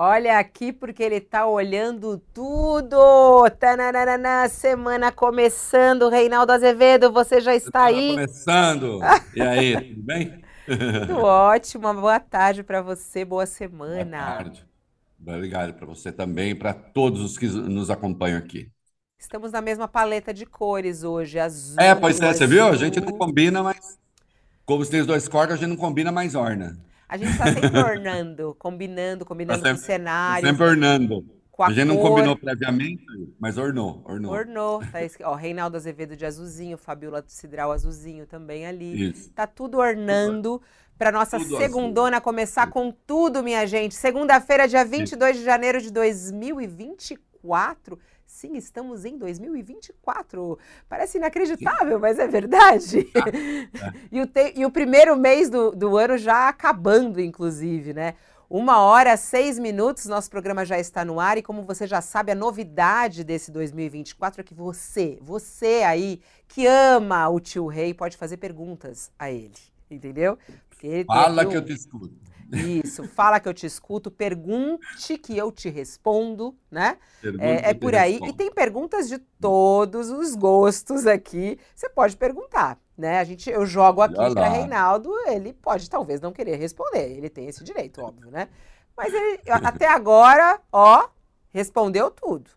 Olha aqui porque ele tá olhando tudo. Tananana, semana começando. Reinaldo Azevedo, você já está aí? Começando. E aí, tudo bem? Tudo ótimo. Boa tarde para você, boa semana. Boa tarde. Obrigado para você também para todos os que nos acompanham aqui. Estamos na mesma paleta de cores hoje, azul. É, pois é, você viu? A gente não combina, mas como se tem os dois cortes, a gente não combina mais orna. A gente está sempre ornando, combinando, combinando tá sempre, com cenário. Sempre ornando. a, a gente não combinou previamente, mas ornou. Ornou. Ornou. Tá, ó, Reinaldo Azevedo de azulzinho, Fabiola Cidral azulzinho também ali. Isso. Tá tudo ornando para nossa tudo segundona azul. começar com tudo, minha gente. Segunda-feira, dia 22 Isso. de janeiro de 2024. Sim, estamos em 2024. Parece inacreditável, mas é verdade. Ah, é. e, o te, e, o primeiro mês do, do ano já acabando, inclusive, né? Uma hora, seis minutos, nosso programa já está no ar e como você já sabe, a novidade desse 2024 é que você, você aí que ama o tio Rei, pode fazer perguntas a ele, entendeu? Fala que eu te escuto. Isso, fala que eu te escuto, pergunte que eu te respondo, né? é, é por aí. Respondo. E tem perguntas de todos os gostos aqui. Você pode perguntar, né? A gente, eu jogo aqui para Reinaldo, ele pode talvez não querer responder. Ele tem esse direito, óbvio, né? Mas ele, até agora, ó, respondeu tudo.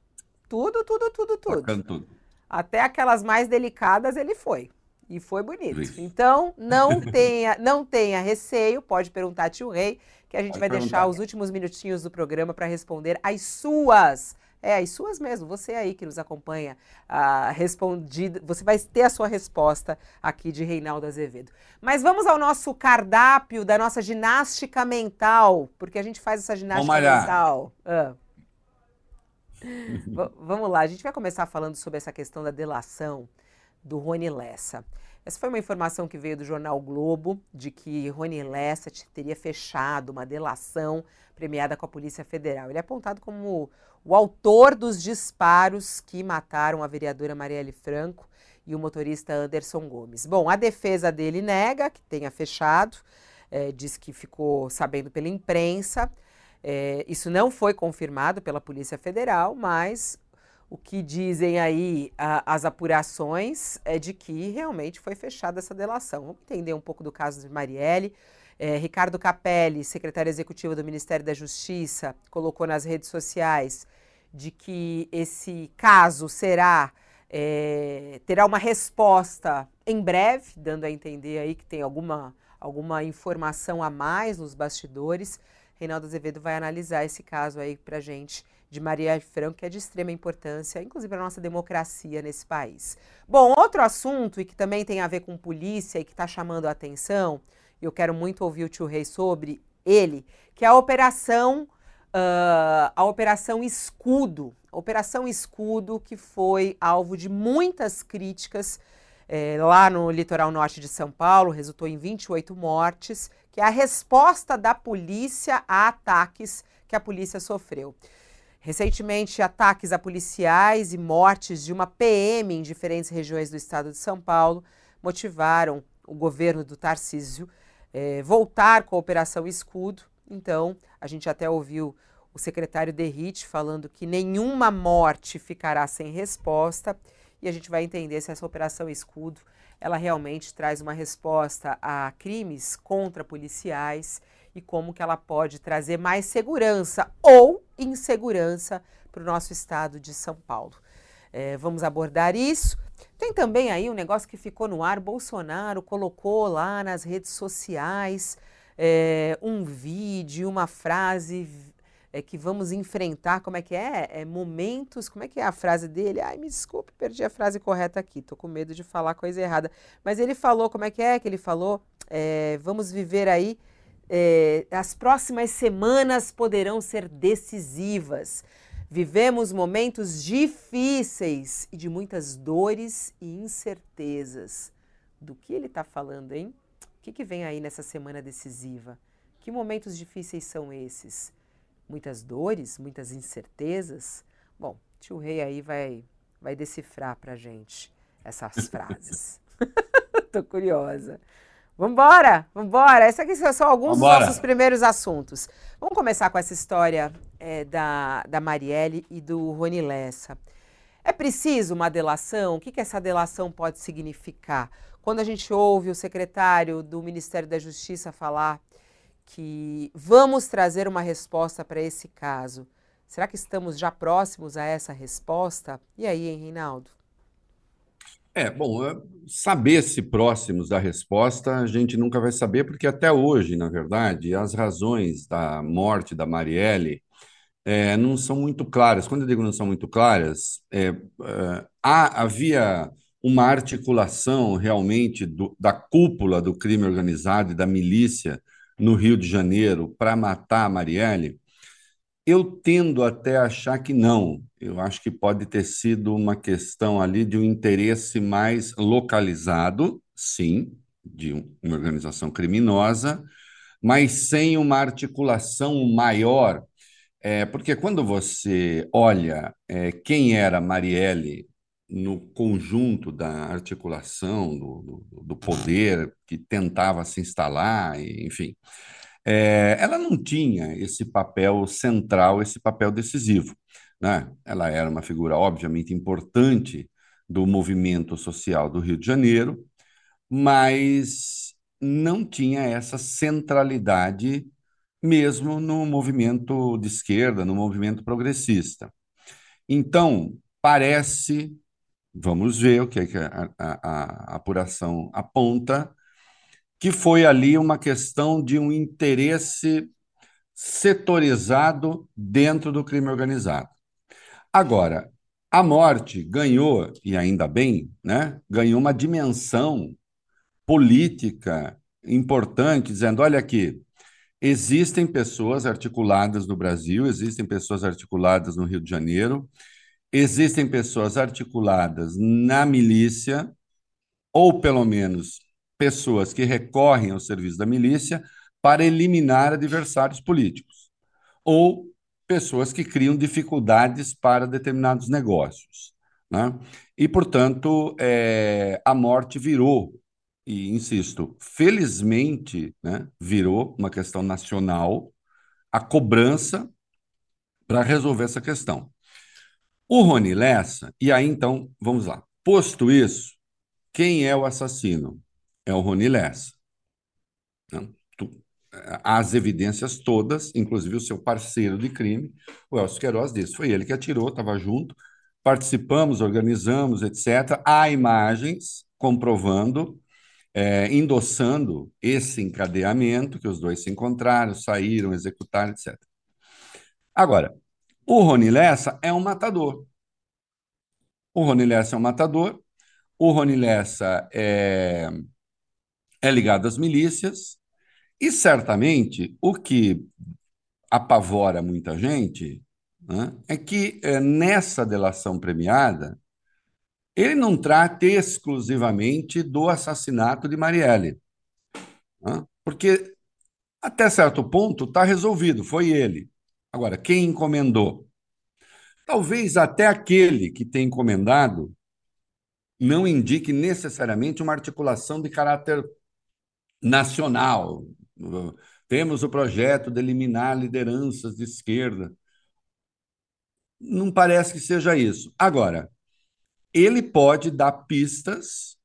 Tudo, tudo, tudo, tudo. tudo. Até aquelas mais delicadas ele foi. E foi bonito. Isso. Então, não tenha, não tenha receio, pode perguntar a tio Rei, que a gente pode vai perguntar. deixar os últimos minutinhos do programa para responder as suas. É, as suas mesmo, você aí que nos acompanha, respondido, você vai ter a sua resposta aqui de Reinaldo Azevedo. Mas vamos ao nosso cardápio da nossa ginástica mental, porque a gente faz essa ginástica mental. Ah. vamos lá, a gente vai começar falando sobre essa questão da delação do Rony Lessa. Essa foi uma informação que veio do jornal Globo, de que Rony Lessa teria fechado uma delação premiada com a Polícia Federal. Ele é apontado como o autor dos disparos que mataram a vereadora Marielle Franco e o motorista Anderson Gomes. Bom, a defesa dele nega que tenha fechado, é, diz que ficou sabendo pela imprensa. É, isso não foi confirmado pela Polícia Federal, mas o que dizem aí a, as apurações é de que realmente foi fechada essa delação. Vamos entender um pouco do caso de Marielle. É, Ricardo Capelli, secretário executivo do Ministério da Justiça, colocou nas redes sociais de que esse caso será é, terá uma resposta em breve, dando a entender aí que tem alguma, alguma informação a mais nos bastidores. Reinaldo Azevedo vai analisar esse caso aí para gente de Maria Franco, que é de extrema importância, inclusive para a nossa democracia nesse país. Bom, outro assunto e que também tem a ver com polícia e que está chamando a atenção, e eu quero muito ouvir o tio Rei sobre ele, que é a operação, uh, a operação Escudo. Operação Escudo, que foi alvo de muitas críticas é, lá no litoral norte de São Paulo, resultou em 28 mortes, que é a resposta da polícia a ataques que a polícia sofreu. Recentemente, ataques a policiais e mortes de uma PM em diferentes regiões do estado de São Paulo motivaram o governo do Tarcísio eh, voltar com a Operação Escudo. Então, a gente até ouviu o secretário Derrite falando que nenhuma morte ficará sem resposta e a gente vai entender se essa Operação Escudo ela realmente traz uma resposta a crimes contra policiais e como que ela pode trazer mais segurança ou insegurança para o nosso estado de São Paulo. É, vamos abordar isso. Tem também aí um negócio que ficou no ar. Bolsonaro colocou lá nas redes sociais é, um vídeo, uma frase é, que vamos enfrentar. Como é que é? é? Momentos. Como é que é a frase dele? Ai, me desculpe, perdi a frase correta aqui. Tô com medo de falar coisa errada. Mas ele falou, como é que é que ele falou? É, vamos viver aí é, as próximas semanas poderão ser decisivas. Vivemos momentos difíceis e de muitas dores e incertezas. Do que ele está falando, hein? O que, que vem aí nessa semana decisiva? Que momentos difíceis são esses? Muitas dores, muitas incertezas? Bom, tio Rei aí vai, vai decifrar para gente essas frases. Tô curiosa. Vambora, vambora. Esses aqui são alguns vambora. dos nossos primeiros assuntos. Vamos começar com essa história é, da, da Marielle e do Rony Lessa. É preciso uma delação? O que, que essa delação pode significar? Quando a gente ouve o secretário do Ministério da Justiça falar que vamos trazer uma resposta para esse caso, será que estamos já próximos a essa resposta? E aí, hein, Reinaldo? É, bom, é, saber se próximos da resposta a gente nunca vai saber, porque até hoje, na verdade, as razões da morte da Marielle é, não são muito claras. Quando eu digo não são muito claras, é, é, há, havia uma articulação realmente do, da cúpula do crime organizado e da milícia no Rio de Janeiro para matar a Marielle? Eu tendo até a achar que não. Eu acho que pode ter sido uma questão ali de um interesse mais localizado, sim, de uma organização criminosa, mas sem uma articulação maior. É, porque quando você olha é, quem era Marielle no conjunto da articulação do, do, do poder que tentava se instalar, enfim, é, ela não tinha esse papel central, esse papel decisivo. Né? Ela era uma figura, obviamente, importante do movimento social do Rio de Janeiro, mas não tinha essa centralidade mesmo no movimento de esquerda, no movimento progressista. Então, parece, vamos ver o que, é que a, a, a apuração aponta, que foi ali uma questão de um interesse setorizado dentro do crime organizado. Agora, a morte ganhou, e ainda bem, né, ganhou uma dimensão política importante, dizendo: olha aqui, existem pessoas articuladas no Brasil, existem pessoas articuladas no Rio de Janeiro, existem pessoas articuladas na milícia, ou pelo menos pessoas que recorrem ao serviço da milícia para eliminar adversários políticos, ou pessoas que criam dificuldades para determinados negócios. Né? E, portanto, é, a morte virou, e insisto, felizmente, né, virou uma questão nacional, a cobrança para resolver essa questão. O Rony Lessa, e aí então, vamos lá. Posto isso, quem é o assassino? É o Rony Lessa. As evidências todas, inclusive o seu parceiro de crime, o Elcio Queiroz, disse. Foi ele que atirou, estava junto, participamos, organizamos, etc. Há imagens comprovando, é, endossando esse encadeamento, que os dois se encontraram, saíram, executaram, etc. Agora, o Rony Lessa é um matador. O Rony Lessa é um matador. O Rony Lessa é é ligado às milícias, e certamente o que apavora muita gente né, é que é, nessa delação premiada ele não trata exclusivamente do assassinato de Marielle, né, porque até certo ponto está resolvido, foi ele. Agora, quem encomendou? Talvez até aquele que tem encomendado não indique necessariamente uma articulação de caráter nacional. Temos o projeto de eliminar lideranças de esquerda. Não parece que seja isso. Agora, ele pode dar pistas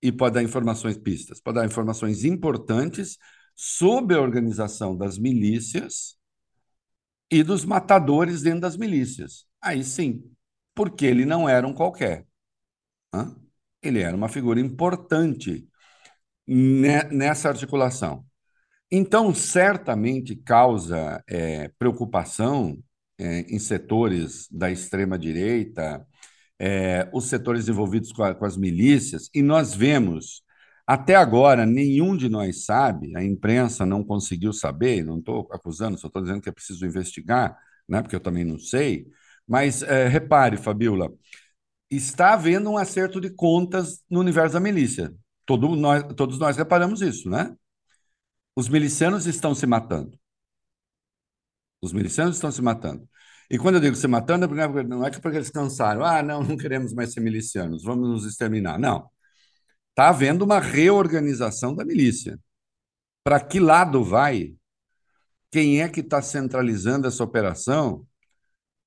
e pode dar informações pistas, pode dar informações importantes sobre a organização das milícias e dos matadores dentro das milícias. Aí sim, porque ele não era um qualquer. Ele era uma figura importante nessa articulação. Então, certamente causa é, preocupação é, em setores da extrema-direita, é, os setores envolvidos com, a, com, as milícias, e nós vemos, até agora, nenhum de nós sabe, a imprensa não conseguiu saber, não estou acusando, só estou dizendo que é preciso investigar, né, porque eu também não sei, mas é, repare, Fabiola, está havendo um acerto de contas no universo da milícia. Todo nós, todos nós reparamos isso, né? Os milicianos estão se matando. Os milicianos estão se matando. E quando eu digo se matando, é não é que porque eles cansaram. Ah, não, não queremos mais ser milicianos, vamos nos exterminar. Não. Está havendo uma reorganização da milícia. Para que lado vai? Quem é que está centralizando essa operação?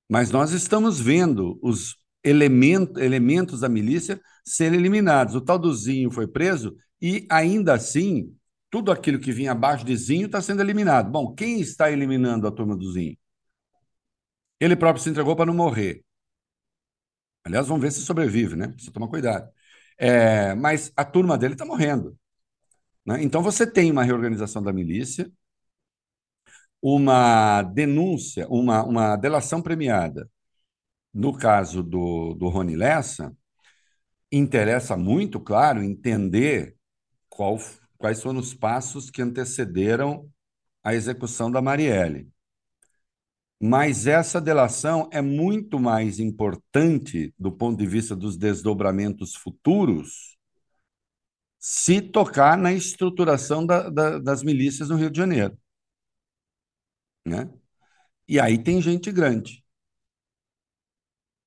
Mas nós estamos vendo os elemento, elementos da milícia serem eliminados. O tal do Zinho foi preso e, ainda assim, tudo aquilo que vinha abaixo de Zinho está sendo eliminado. Bom, quem está eliminando a turma do Zinho? Ele próprio se entregou para não morrer. Aliás, vamos ver se sobrevive, né? Precisa tomar cuidado. É, mas a turma dele está morrendo. Né? Então você tem uma reorganização da milícia, uma denúncia, uma, uma delação premiada. No caso do, do Rony Lessa, interessa muito, claro, entender qual, quais foram os passos que antecederam a execução da Marielle. Mas essa delação é muito mais importante do ponto de vista dos desdobramentos futuros se tocar na estruturação da, da, das milícias no Rio de Janeiro. Né? E aí tem gente grande.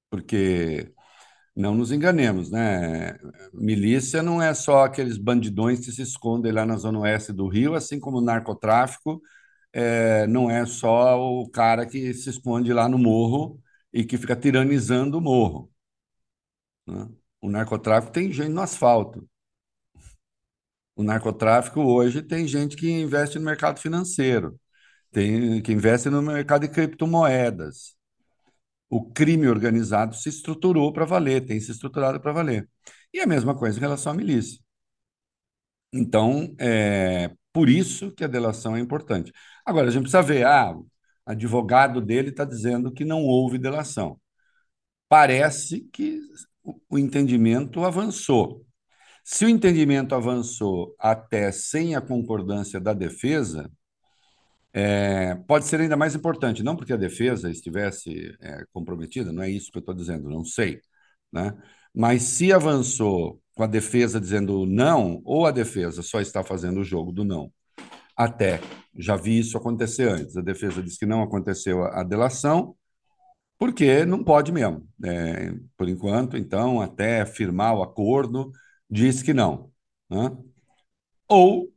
Porque não nos enganemos, né? Milícia não é só aqueles bandidões que se escondem lá na zona oeste do Rio, assim como o narcotráfico é, não é só o cara que se esconde lá no morro e que fica tiranizando o morro. Né? O narcotráfico tem gente no asfalto. O narcotráfico hoje tem gente que investe no mercado financeiro, tem que investe no mercado de criptomoedas. O crime organizado se estruturou para valer, tem se estruturado para valer. E a mesma coisa em relação à milícia. Então, é por isso que a delação é importante. Agora, a gente precisa ver, ah, advogado dele está dizendo que não houve delação. Parece que o entendimento avançou. Se o entendimento avançou até sem a concordância da defesa, é, pode ser ainda mais importante, não porque a defesa estivesse é, comprometida, não é isso que eu estou dizendo, não sei. Né? Mas se avançou com a defesa dizendo não, ou a defesa só está fazendo o jogo do não, até já vi isso acontecer antes. A defesa disse que não aconteceu a, delação, porque não pode mesmo. É, por enquanto, então, até firmar o acordo, diz que não. Né? Ou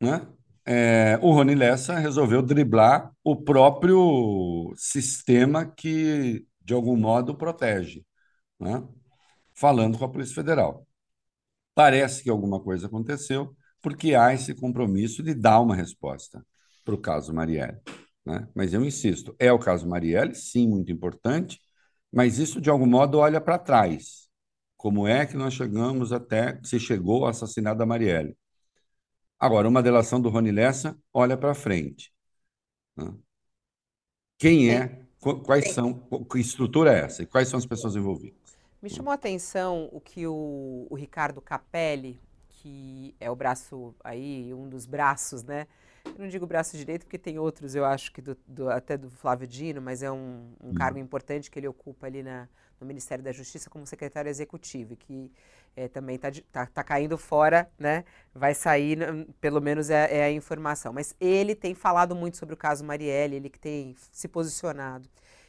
né, é, o Rony Lessa resolveu driblar o próprio sistema que, de algum modo, protege, né? falando com a Polícia Federal. Parece que alguma coisa aconteceu, porque há esse compromisso de dar uma resposta para o caso Marielle. Né? Mas eu insisto, é o caso Marielle, sim, muito importante, mas isso de algum modo olha para trás. Como é que nós chegamos até, se chegou ao assassinato da Marielle? Agora, uma delação do Rony Lessa olha para frente. Né? Quem é, quais são, que estrutura é essa e quais são as pessoas envolvidas? Me chamou a atenção o que o, o Ricardo Capelli, que é o braço aí, um dos braços, né? Eu não digo braço direito porque tem outros, eu acho que do, do, até do Flávio Dino, mas é um, um uhum. cargo importante que ele ocupa ali na, no Ministério da Justiça como secretário executivo, que é, também está tá, tá caindo fora, né? Vai sair, pelo menos é, é, a informação. Mas ele tem falado muito sobre o caso Marielle, ele que tem se posicionado.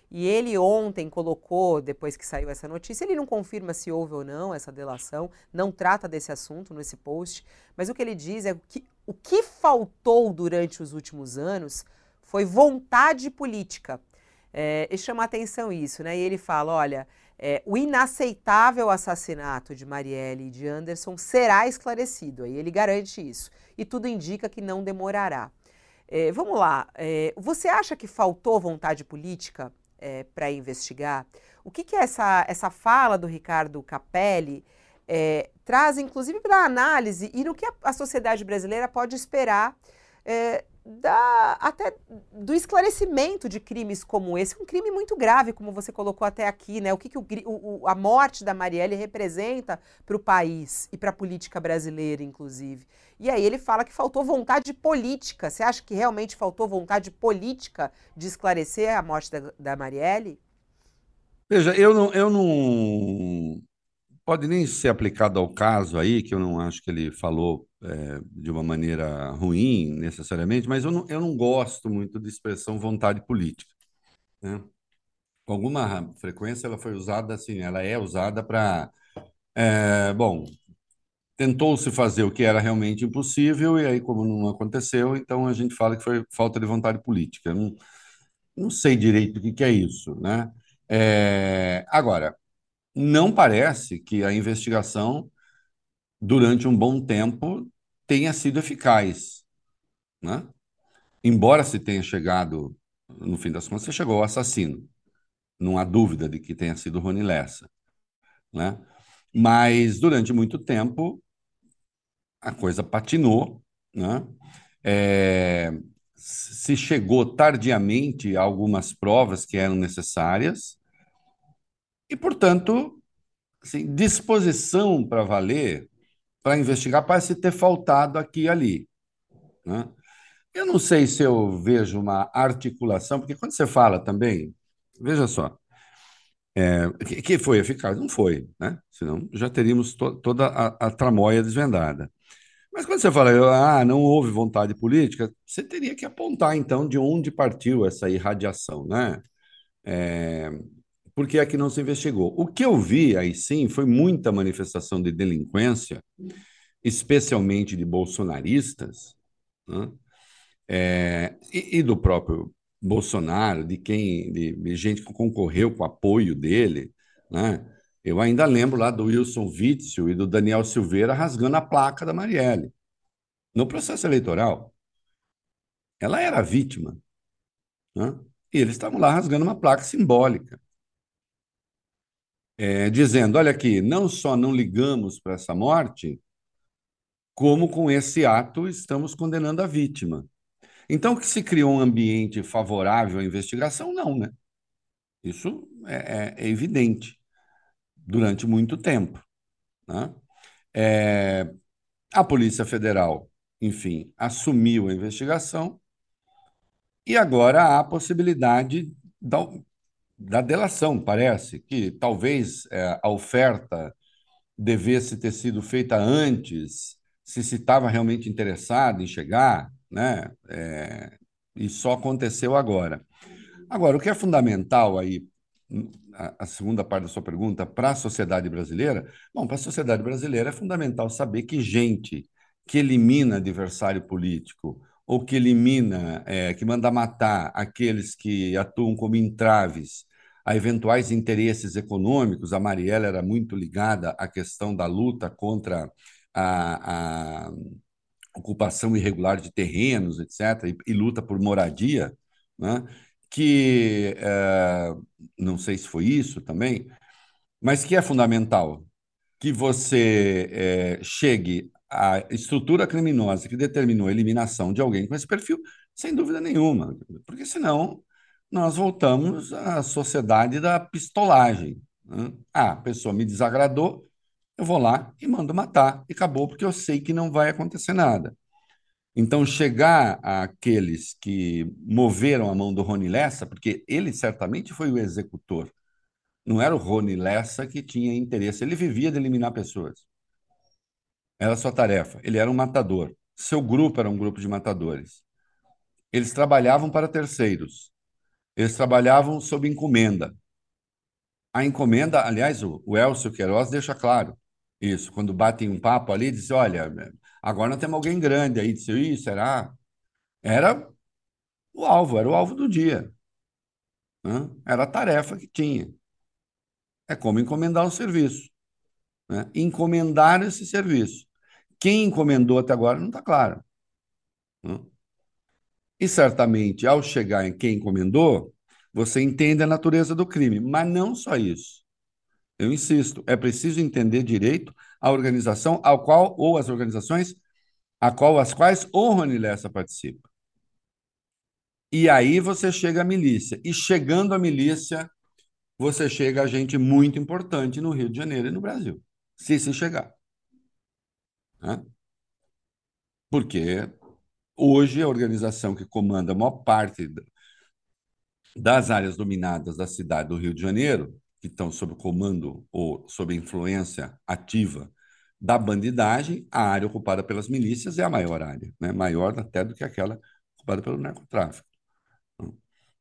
E ele ontem colocou, depois que saiu essa notícia, ele não confirma se houve ou não essa delação, não trata desse assunto nesse post, mas o que ele diz é que o que faltou durante os últimos anos foi vontade política. É, e chama atenção isso, né? E ele fala: olha, é, o inaceitável assassinato de Marielle e de Anderson será esclarecido. Aí ele garante isso. E tudo indica que não demorará. É, vamos lá. É, você acha que faltou vontade política é, para investigar. O que, que essa, essa fala do Ricardo Capelli é, traz, inclusive, para análise e no que a, a, sociedade brasileira pode esperar é, da, até do esclarecimento de crimes como esse, um crime muito grave, como você colocou até aqui, né? O que, que o, o, a morte da Marielle representa para o país e para a política brasileira, inclusive. E aí ele fala que faltou vontade política. Você acha que realmente faltou vontade política de esclarecer a morte da, da Marielle? Veja, eu não, eu não pode nem ser aplicado ao caso aí, que eu não acho que ele falou é, de uma maneira ruim necessariamente, mas eu não, eu não gosto muito de expressão vontade política. Né? Com alguma frequência ela foi usada assim, ela é usada para, é, bom, tentou-se fazer o que era realmente impossível, e aí, como não aconteceu, então a gente fala que foi falta de vontade política. Não, não sei direito o que, que é isso, né? É, agora, não parece que a investigação, durante um bom tempo, tenha sido eficaz, né? Embora se tenha chegado, no fim das contas, você chegou ao assassino. Não há dúvida de que tenha sido Rony Lessa, né? Mas durante muito tempo a coisa patinou, né? É, se chegou tardiamente a algumas provas que eram necessárias e, portanto, assim, disposição para valer, para investigar, parece ter faltado aqui e ali. Né? Eu não sei se eu vejo uma articulação, porque quando você fala também, veja só, é, que, foi eficaz? Não foi, né? Senão já teríamos to toda a, a tramóia desvendada. Mas quando você fala, ah, não houve vontade política, você teria que apontar, então, de onde partiu essa irradiação, né? É, por que é que não se investigou? O que eu vi aí sim foi muita manifestação de delinquência, especialmente de bolsonaristas, né? é, e, e, do próprio Bolsonaro, de quem, de, de gente que concorreu com o apoio dele, né? Eu ainda lembro lá do Wilson Witzel e do Daniel Silveira rasgando a placa da Marielle. No processo eleitoral, ela era vítima. Né? E eles estavam lá rasgando uma placa simbólica. É, dizendo: olha aqui, não só não ligamos para essa morte, como com esse ato estamos condenando a vítima. Então, que se criou um ambiente favorável à investigação? Não, né? Isso é, é, é evidente durante muito tempo. Né? É, a Polícia Federal, enfim, assumiu a investigação e agora há a possibilidade da, da delação, parece, que talvez é, a oferta devesse ter sido feita antes, se se estava realmente interessado em chegar, né? É, e só aconteceu agora. Agora, o que é fundamental aí a, segunda parte da sua pergunta, para a sociedade brasileira, bom, para a sociedade brasileira é fundamental saber que gente que elimina adversário político ou que elimina, é, que manda matar aqueles que atuam como entraves a eventuais interesses econômicos, a Marielle era muito ligada à questão da luta contra a, a ocupação irregular de terrenos, etc., e, e luta por moradia, né? que é, não sei se foi isso também, mas que é fundamental que você é, chegue à estrutura criminosa que determinou a eliminação de alguém com esse perfil, sem dúvida nenhuma, porque senão nós voltamos à sociedade da pistolagem. Né? Ah, a pessoa me desagradou, eu vou lá e mando matar, e acabou, porque eu sei que não vai acontecer nada. Então, chegar àqueles que moveram a mão do Rony Lessa, porque ele certamente foi o executor, não era o Rony Lessa que tinha interesse, ele vivia de eliminar pessoas. Era sua tarefa. Ele era um matador. Seu grupo era um grupo de matadores. Eles trabalhavam para terceiros. Eles trabalhavam sob encomenda. A encomenda, aliás, o, o Elcio Queiroz deixa claro isso. Quando batem um papo ali, diz: olha, Agora nós temos alguém grande aí, disse, Ih, será? Era o alvo, era o alvo do dia. Né? Era a tarefa que tinha. É como encomendar um serviço. Né? Encomendar esse serviço. Quem encomendou até agora não está claro. Né? E certamente, ao chegar em quem encomendou, você entende a natureza do crime. Mas não só isso. Eu insisto, é preciso entender direito a organização ao qual, ou as organizações a qual as quais o Rony Lessa participa. E aí você chega à milícia. E chegando à milícia, você chega a gente muito importante no Rio de Janeiro e no Brasil. Se se chegar. Né? Porque hoje a organização que comanda a maior parte das áreas dominadas da cidade do Rio de Janeiro que estão sob comando ou sob influência ativa da bandidagem, a área ocupada pelas milícias é a maior área, né? maior até do que aquela ocupada pelo narcotráfico.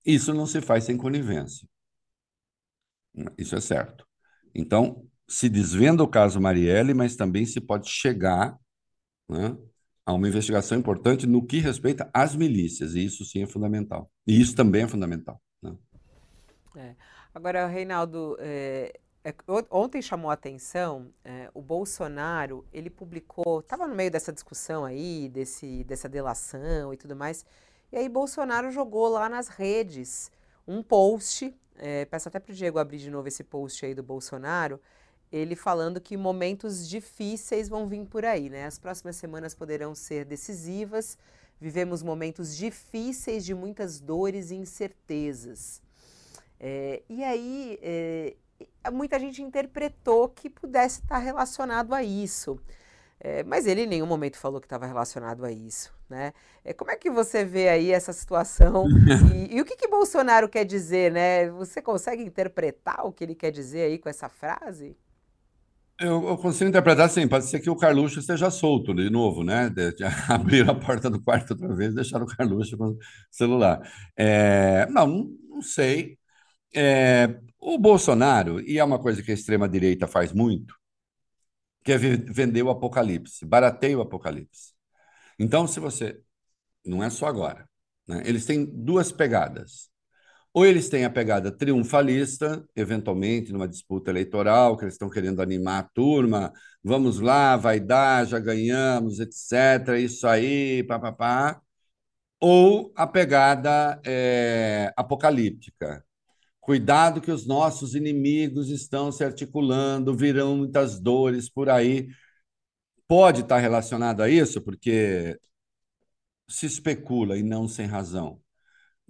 Isso não se faz sem conivência. Isso é certo. Então, se desvenda o caso Marielle, mas também se pode chegar né, a uma investigação importante no que respeita às milícias, e isso sim é fundamental. E isso também é fundamental. Né? É. Agora, Reinaldo, é, é, ontem chamou a atenção é, o Bolsonaro, ele publicou, estava no meio dessa discussão aí, desse, dessa delação e tudo mais, e aí Bolsonaro jogou lá nas redes um post, é, peço até para o Diego abrir de novo esse post aí do Bolsonaro, ele falando que momentos difíceis vão vir por aí, né? As próximas semanas poderão ser decisivas, vivemos momentos difíceis de muitas dores e incertezas. É, e aí, é, muita gente interpretou que pudesse estar relacionado a isso. É, mas ele em nenhum momento falou que estava relacionado a isso. Né? É, como é que você vê aí essa situação? E, e o que, que Bolsonaro quer dizer? Né? Você consegue interpretar o que ele quer dizer aí com essa frase? Eu, eu, consigo interpretar assim, pode ser que o Carluxo esteja solto de novo, né? De, de a porta do quarto outra vez e deixar o Carluxo com o celular. É, não, não sei. É, o Bolsonaro, e é uma coisa que a extrema-direita faz muito, que é vender o apocalipse, barateia o apocalipse. Então, se você. Não é só agora. Né? Eles têm duas pegadas. Ou eles têm a pegada triunfalista, eventualmente numa disputa eleitoral, que eles estão querendo animar a turma, vamos lá, vai dar, já ganhamos, etc. Isso aí, papapá. Ou a pegada é, apocalíptica, Cuidado que os nossos inimigos estão se articulando, virão muitas dores por aí. Pode estar relacionado a isso, porque se especula e não sem razão.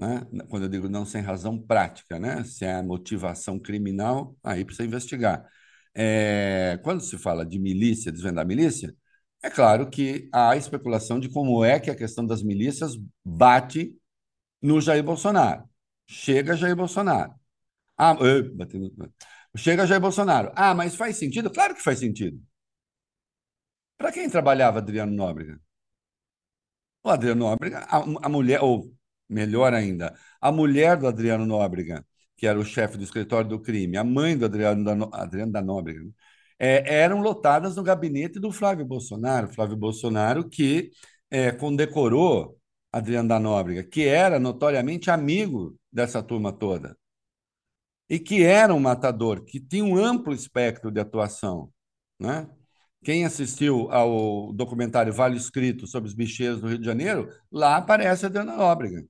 Né? Quando eu digo não sem razão prática, né? se é motivação criminal, aí precisa investigar. É, quando se fala de milícia, desvendar milícia, é claro que há especulação de como é que a questão das milícias bate no Jair Bolsonaro. Chega Jair Bolsonaro. Ah, batendo... Chega Jair Bolsonaro. Ah, mas faz sentido? Claro que faz sentido. Para quem trabalhava Adriano Nóbrega? O Adriano Nóbrega, a, a, mulher, ou melhor ainda, a mulher do Adriano Nóbrega, que era o chefe do escritório do crime, a mãe do Adriano da, Adriano da Nóbrega, é, eram lotadas no gabinete do Flávio Bolsonaro. Flávio Bolsonaro que é, condecorou Adriano da Nóbrega, que era notoriamente amigo dessa turma toda e que era um matador, que tinha um amplo espectro de atuação. Né? Quem assistiu ao documentário Vale Escrito sobre os bicheiros do Rio de Janeiro, lá aparece a Adriana Nóbrega,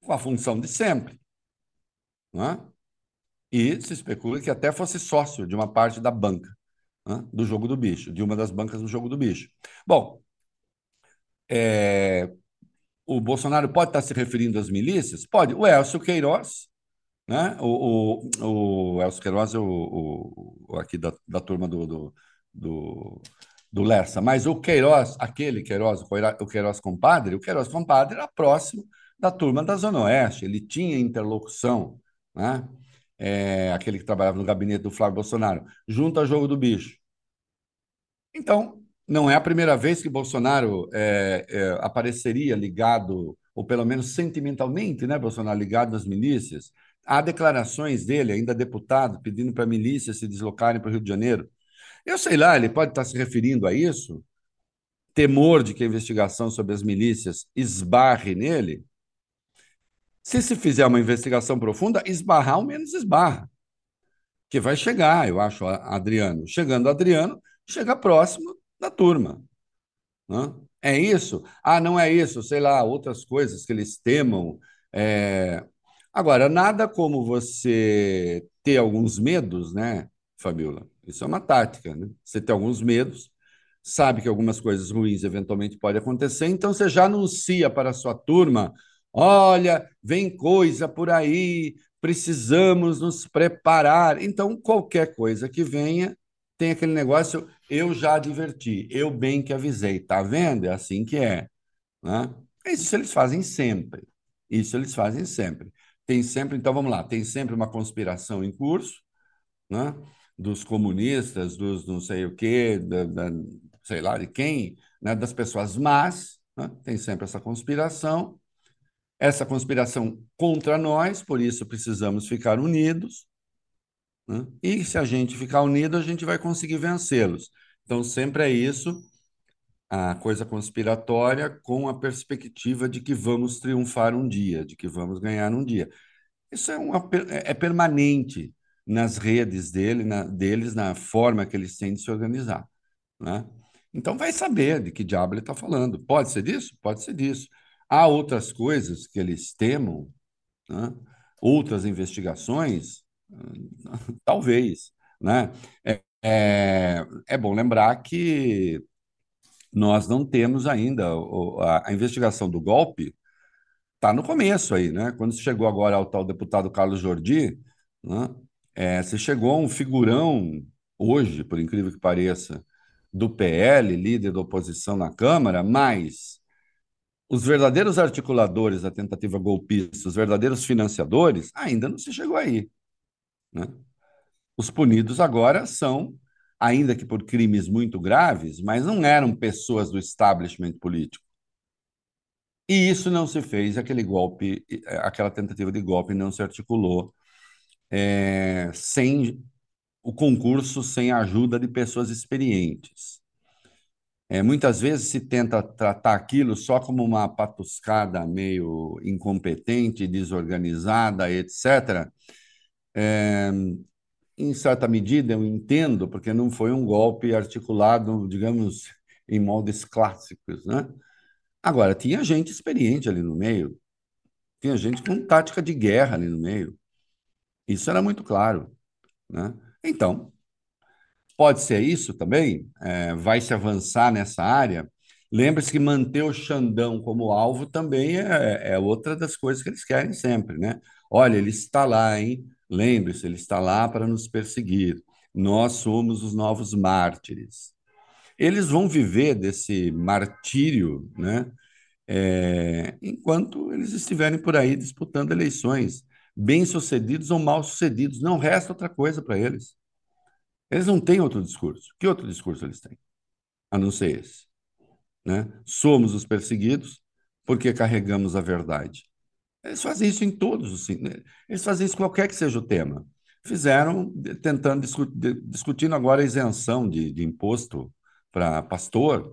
com a função de sempre. Né? E se especula que até fosse sócio de uma parte da banca né? do jogo do bicho, de uma das bancas do jogo do bicho. Bom, é... o Bolsonaro pode estar se referindo às milícias? Pode. O Elcio Queiroz né? O, o, o Elcio Queiroz, o, o, aqui da, da turma do, do, do, do Lessa, mas o Queiroz, aquele Queiroz, o Queiroz compadre, o Queiroz compadre era próximo da turma da Zona Oeste, ele tinha interlocução, né? É, aquele que trabalhava no gabinete do Flávio Bolsonaro, junto ao jogo do bicho. Então, não é a primeira vez que Bolsonaro é, é, apareceria ligado, ou pelo menos sentimentalmente, né, Bolsonaro ligado às milícias, Há declarações dele, ainda deputado, pedindo para a milícia se deslocarem para o Rio de Janeiro. Eu sei lá, ele pode estar se referindo a isso? Temor de que a investigação sobre as milícias esbarre nele? Se se fizer uma investigação profunda, esbarrar ao menos esbarra. Que vai chegar, eu acho, Adriano. Chegando Adriano, chega próximo da turma. Né? É isso? Ah, não é isso, sei lá, outras coisas que eles temam. É, Agora, nada como você ter alguns medos, né, Fabiola? Isso é uma tática, né? Você tem alguns medos, sabe que algumas coisas ruins eventualmente podem acontecer, então você já anuncia para a sua turma: olha, vem coisa por aí, precisamos nos preparar. Então, qualquer coisa que venha, tem aquele negócio, eu já adverti, eu bem que avisei, tá vendo? É assim que é. Né? Isso eles fazem sempre. Isso eles fazem sempre tem sempre, então vamos lá, tem sempre uma conspiração em curso, né? dos comunistas, dos não sei o quê, da, da, sei lá de quem, né? das pessoas más, né? tem sempre essa conspiração, essa conspiração contra nós, por isso precisamos ficar unidos, Né? E se a gente ficar unido, a gente vai conseguir vencê-los. Então, sempre é isso, a coisa conspiratória com a perspectiva de que vamos triunfar um dia, de que vamos ganhar um dia. Isso é, uma, é, é permanente nas redes dele, na, deles, na forma que eles têm de se organizar. Né? Então, vai saber de que diabo ele está falando. Pode ser disso? Pode ser disso. Há outras coisas que eles temam, né? outras investigações? Talvez. Né? É, é, é bom lembrar que nós não temos ainda a, a investigação do golpe está no começo aí, né? Quando se chegou agora ao tal deputado Carlos Jordi, né? É, se chegou a um figurão hoje, por incrível que pareça, do PL, líder da oposição na Câmara, mas os verdadeiros articuladores da tentativa golpista, os verdadeiros financiadores, ainda não se chegou aí. Né? Os punidos agora são, ainda que por crimes muito graves, mas não eram pessoas do establishment político. E isso não se fez, aquele golpe, aquela tentativa de golpe não se articulou é, sem o concurso, sem a ajuda de pessoas experientes. É, muitas vezes se tenta tratar aquilo só como uma patuscada meio incompetente, desorganizada, etc. É, em certa medida, eu entendo, porque não foi um golpe articulado, digamos, em moldes clássicos, né? Agora, tinha gente experiente ali no meio, tinha gente com tática de guerra ali no meio. Isso era muito claro, né? Então, pode ser isso também, é, vai se avançar nessa área. Lembre-se que manter o Xandão como alvo também é, é outra das coisas que eles querem sempre, né? Olha, ele está lá, hein? Lembre-se, ele está lá para nos perseguir. Nós somos os novos mártires. Eles vão viver desse martírio, né? É, enquanto eles estiverem por aí disputando eleições, bem-sucedidos ou mal-sucedidos. Não resta outra coisa para eles. Eles não têm outro discurso. Que outro discurso eles têm? A não ser esse. Né? Somos os perseguidos porque carregamos a verdade. Eles fazem isso em todos os. Né? Eles fazem isso qualquer que seja o tema. Fizeram tentando discutindo agora a isenção de, de imposto para pastor.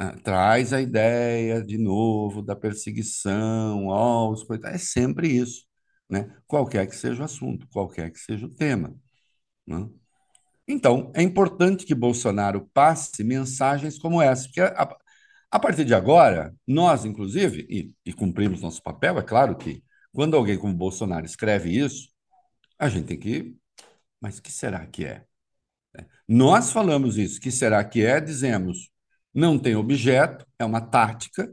Uh, traz a ideia de novo da perseguição aos. É sempre isso, né? Qualquer que seja o assunto, qualquer que seja o tema. Né? Então, é importante que Bolsonaro passe mensagens como essa, porque a, a partir de agora, nós, inclusive, e, e cumprimos nosso papel, é claro que quando alguém como Bolsonaro escreve isso, a gente tem que. Mas que será que é? é? Nós falamos isso, que será que é? Dizemos, não tem objeto, é uma tática,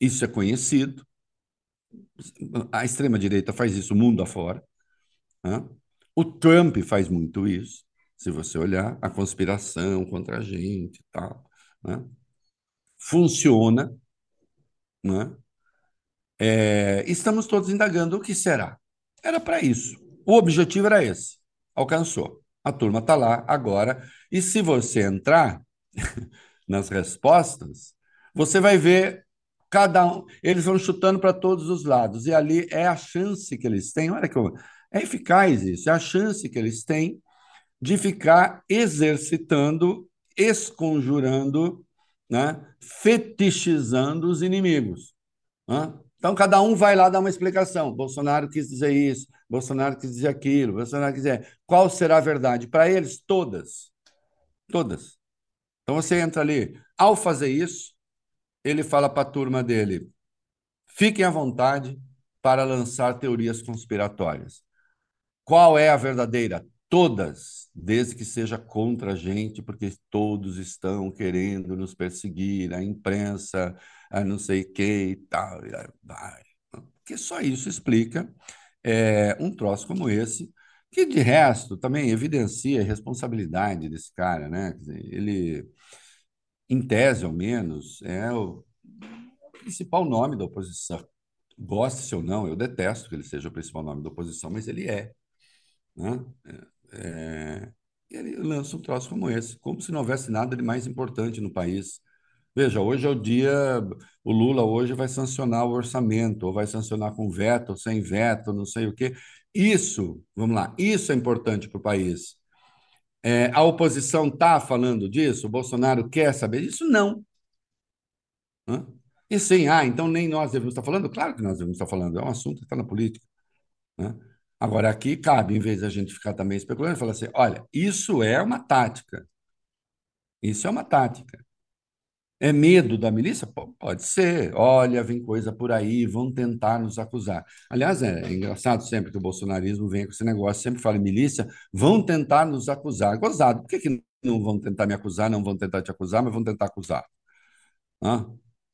isso é conhecido. A extrema-direita faz isso mundo afora. Né? O Trump faz muito isso, se você olhar, a conspiração contra a gente e tal. Né? funciona, né? É, estamos todos indagando o que será. Era para isso. O objetivo era esse. Alcançou. A turma está lá agora. E se você entrar nas respostas, você vai ver cada um. Eles vão chutando para todos os lados. E ali é a chance que eles têm. Olha que eu, é eficaz isso. É a chance que eles têm de ficar exercitando, esconjurando né, fetichizando os inimigos. Né? Então, cada um vai lá dar uma explicação. Bolsonaro quis dizer isso, Bolsonaro quis dizer aquilo, Bolsonaro quis dizer. Qual será a verdade? Para eles, todas. Todas. Então, você entra ali. Ao fazer isso, ele fala para a turma dele: fiquem à vontade para lançar teorias conspiratórias. Qual é a verdadeira? Todas, desde que seja contra a gente, porque todos estão querendo nos perseguir, a imprensa, a não sei o que e tal. Porque só isso explica é, um troço como esse, que de resto também evidencia a responsabilidade desse cara, né? Ele, em tese ao menos, é o principal nome da oposição. Goste-se ou não, eu detesto que ele seja o principal nome da oposição, mas ele é. Né? É, ele lança um troço como esse, como se não houvesse nada de mais importante no país. Veja, hoje é o dia, o Lula hoje vai sancionar o orçamento, ou vai sancionar com veto, sem veto, não sei o quê. Isso, vamos lá, isso é importante para o país. É, a oposição está falando disso? O Bolsonaro quer saber disso? Não. Hã? E sim, ah, então nem nós devemos estar falando? Claro que nós devemos estar falando, é um assunto que está na política. Né? Agora, aqui cabe, em vez da gente ficar também especulando, falar assim: olha, isso é uma tática. Isso é uma tática. É medo da milícia? Pode ser. Olha, vem coisa por aí, vão tentar nos acusar. Aliás, é, engraçado sempre que o bolsonarismo vem com esse negócio, sempre fala milícia, vão tentar nos acusar. Gozado. Por que, que não vão tentar me acusar, não vão tentar te acusar, mas vão tentar acusar?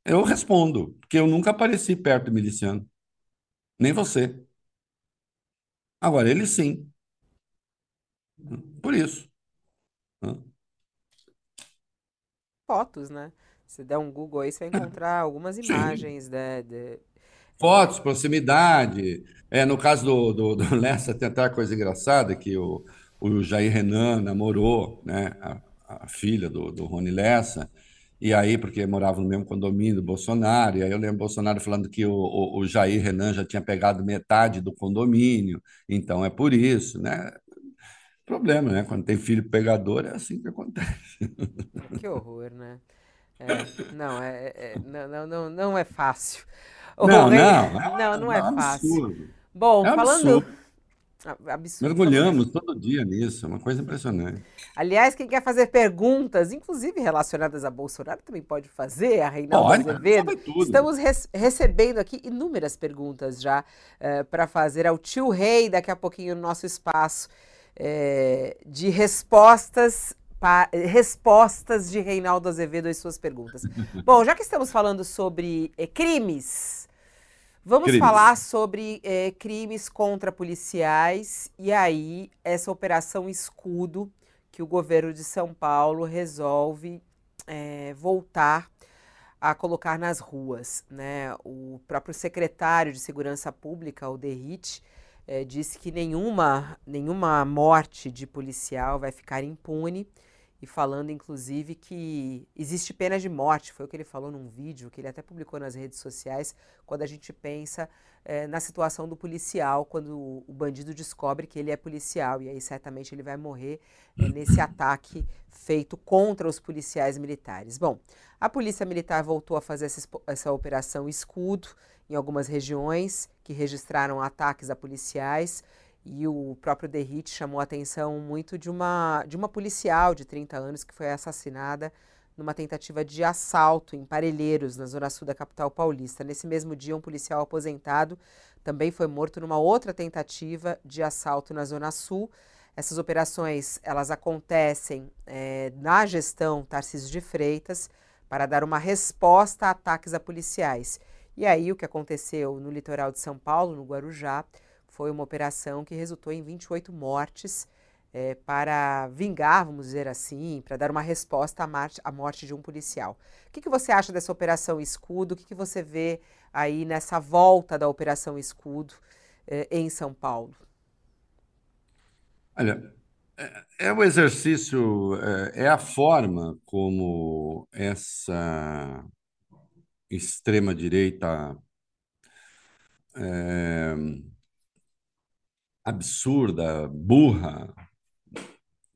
Eu respondo, porque eu nunca apareci perto de miliciano. Nem você. Agora, ele sim. Por isso. Fotos, né? Se der um Google aí, você vai encontrar algumas imagens né, de, Fotos, proximidade. É, no caso do, do, do Lessa, tem até uma coisa engraçada que o, o Jair Renan namorou, né, a, a filha do, do Rony Lessa, e aí, porque morava no mesmo condomínio do Bolsonaro, e aí eu lembro o Bolsonaro falando que o, o, o Jair Renan já tinha pegado metade do condomínio, então é por isso, né? Problema, né? Quando tem filho pegador, é assim que acontece. Que horror, né? É, não, é, é- é- não, não, não, é fácil. Não, rei, não, é não, não é fácil. absurdo. Bom, É falando absurdo. Absurdo. Mergulhamos todo dia nisso, é uma coisa impressionante. Aliás, quem quer fazer perguntas, inclusive relacionadas a Bolsonaro, também pode fazer, a Reinaldo Pode, Azevedo. Estamos res- recebendo aqui inúmeras perguntas já para fazer ao tio Rei, daqui a pouquinho no nosso espaço eh, de respostas. Respostas de Reinaldo Azevedo às suas perguntas. Bom, já que estamos falando sobre eh, crimes, vamos Crimes. falar sobre eh, crimes contra policiais e aí essa operação Escudo que o governo de São Paulo resolve eh, voltar a colocar nas ruas, né? O próprio secretário de Segurança Pública, o Derrite, eh, disse que nenhuma, nenhuma morte de policial vai ficar impune e falando inclusive que existe pena de morte, foi o que ele falou num vídeo que ele até publicou nas redes sociais, quando a gente pensa eh, na situação do policial, quando o, bandido descobre que ele é policial, e aí certamente ele vai morrer eh, nesse ataque feito contra os policiais militares. Bom, a Polícia Militar voltou a fazer essa, essa operação Escudo em algumas regiões que registraram ataques a policiais. E o próprio Derrite chamou a atenção muito de uma, de uma policial de 30 anos que foi assassinada numa tentativa de assalto em Parelheiros, na zona sul da capital paulista. Nesse mesmo dia, um policial aposentado também foi morto numa outra tentativa de assalto na zona sul. Essas operações elas acontecem eh, na gestão Tarcísio de Freitas para dar uma resposta a ataques a policiais. E aí o que aconteceu no litoral de São Paulo, no Guarujá, foi uma operação que resultou em 28 mortes eh, para vingar, vamos dizer assim, para dar uma resposta à, marte- à morte de um policial. O que, que você acha dessa Operação Escudo? O que, que você vê aí nessa volta da Operação Escudo eh, em São Paulo? Olha, é o exercício, é é a forma como essa extrema-direita absurda, burra,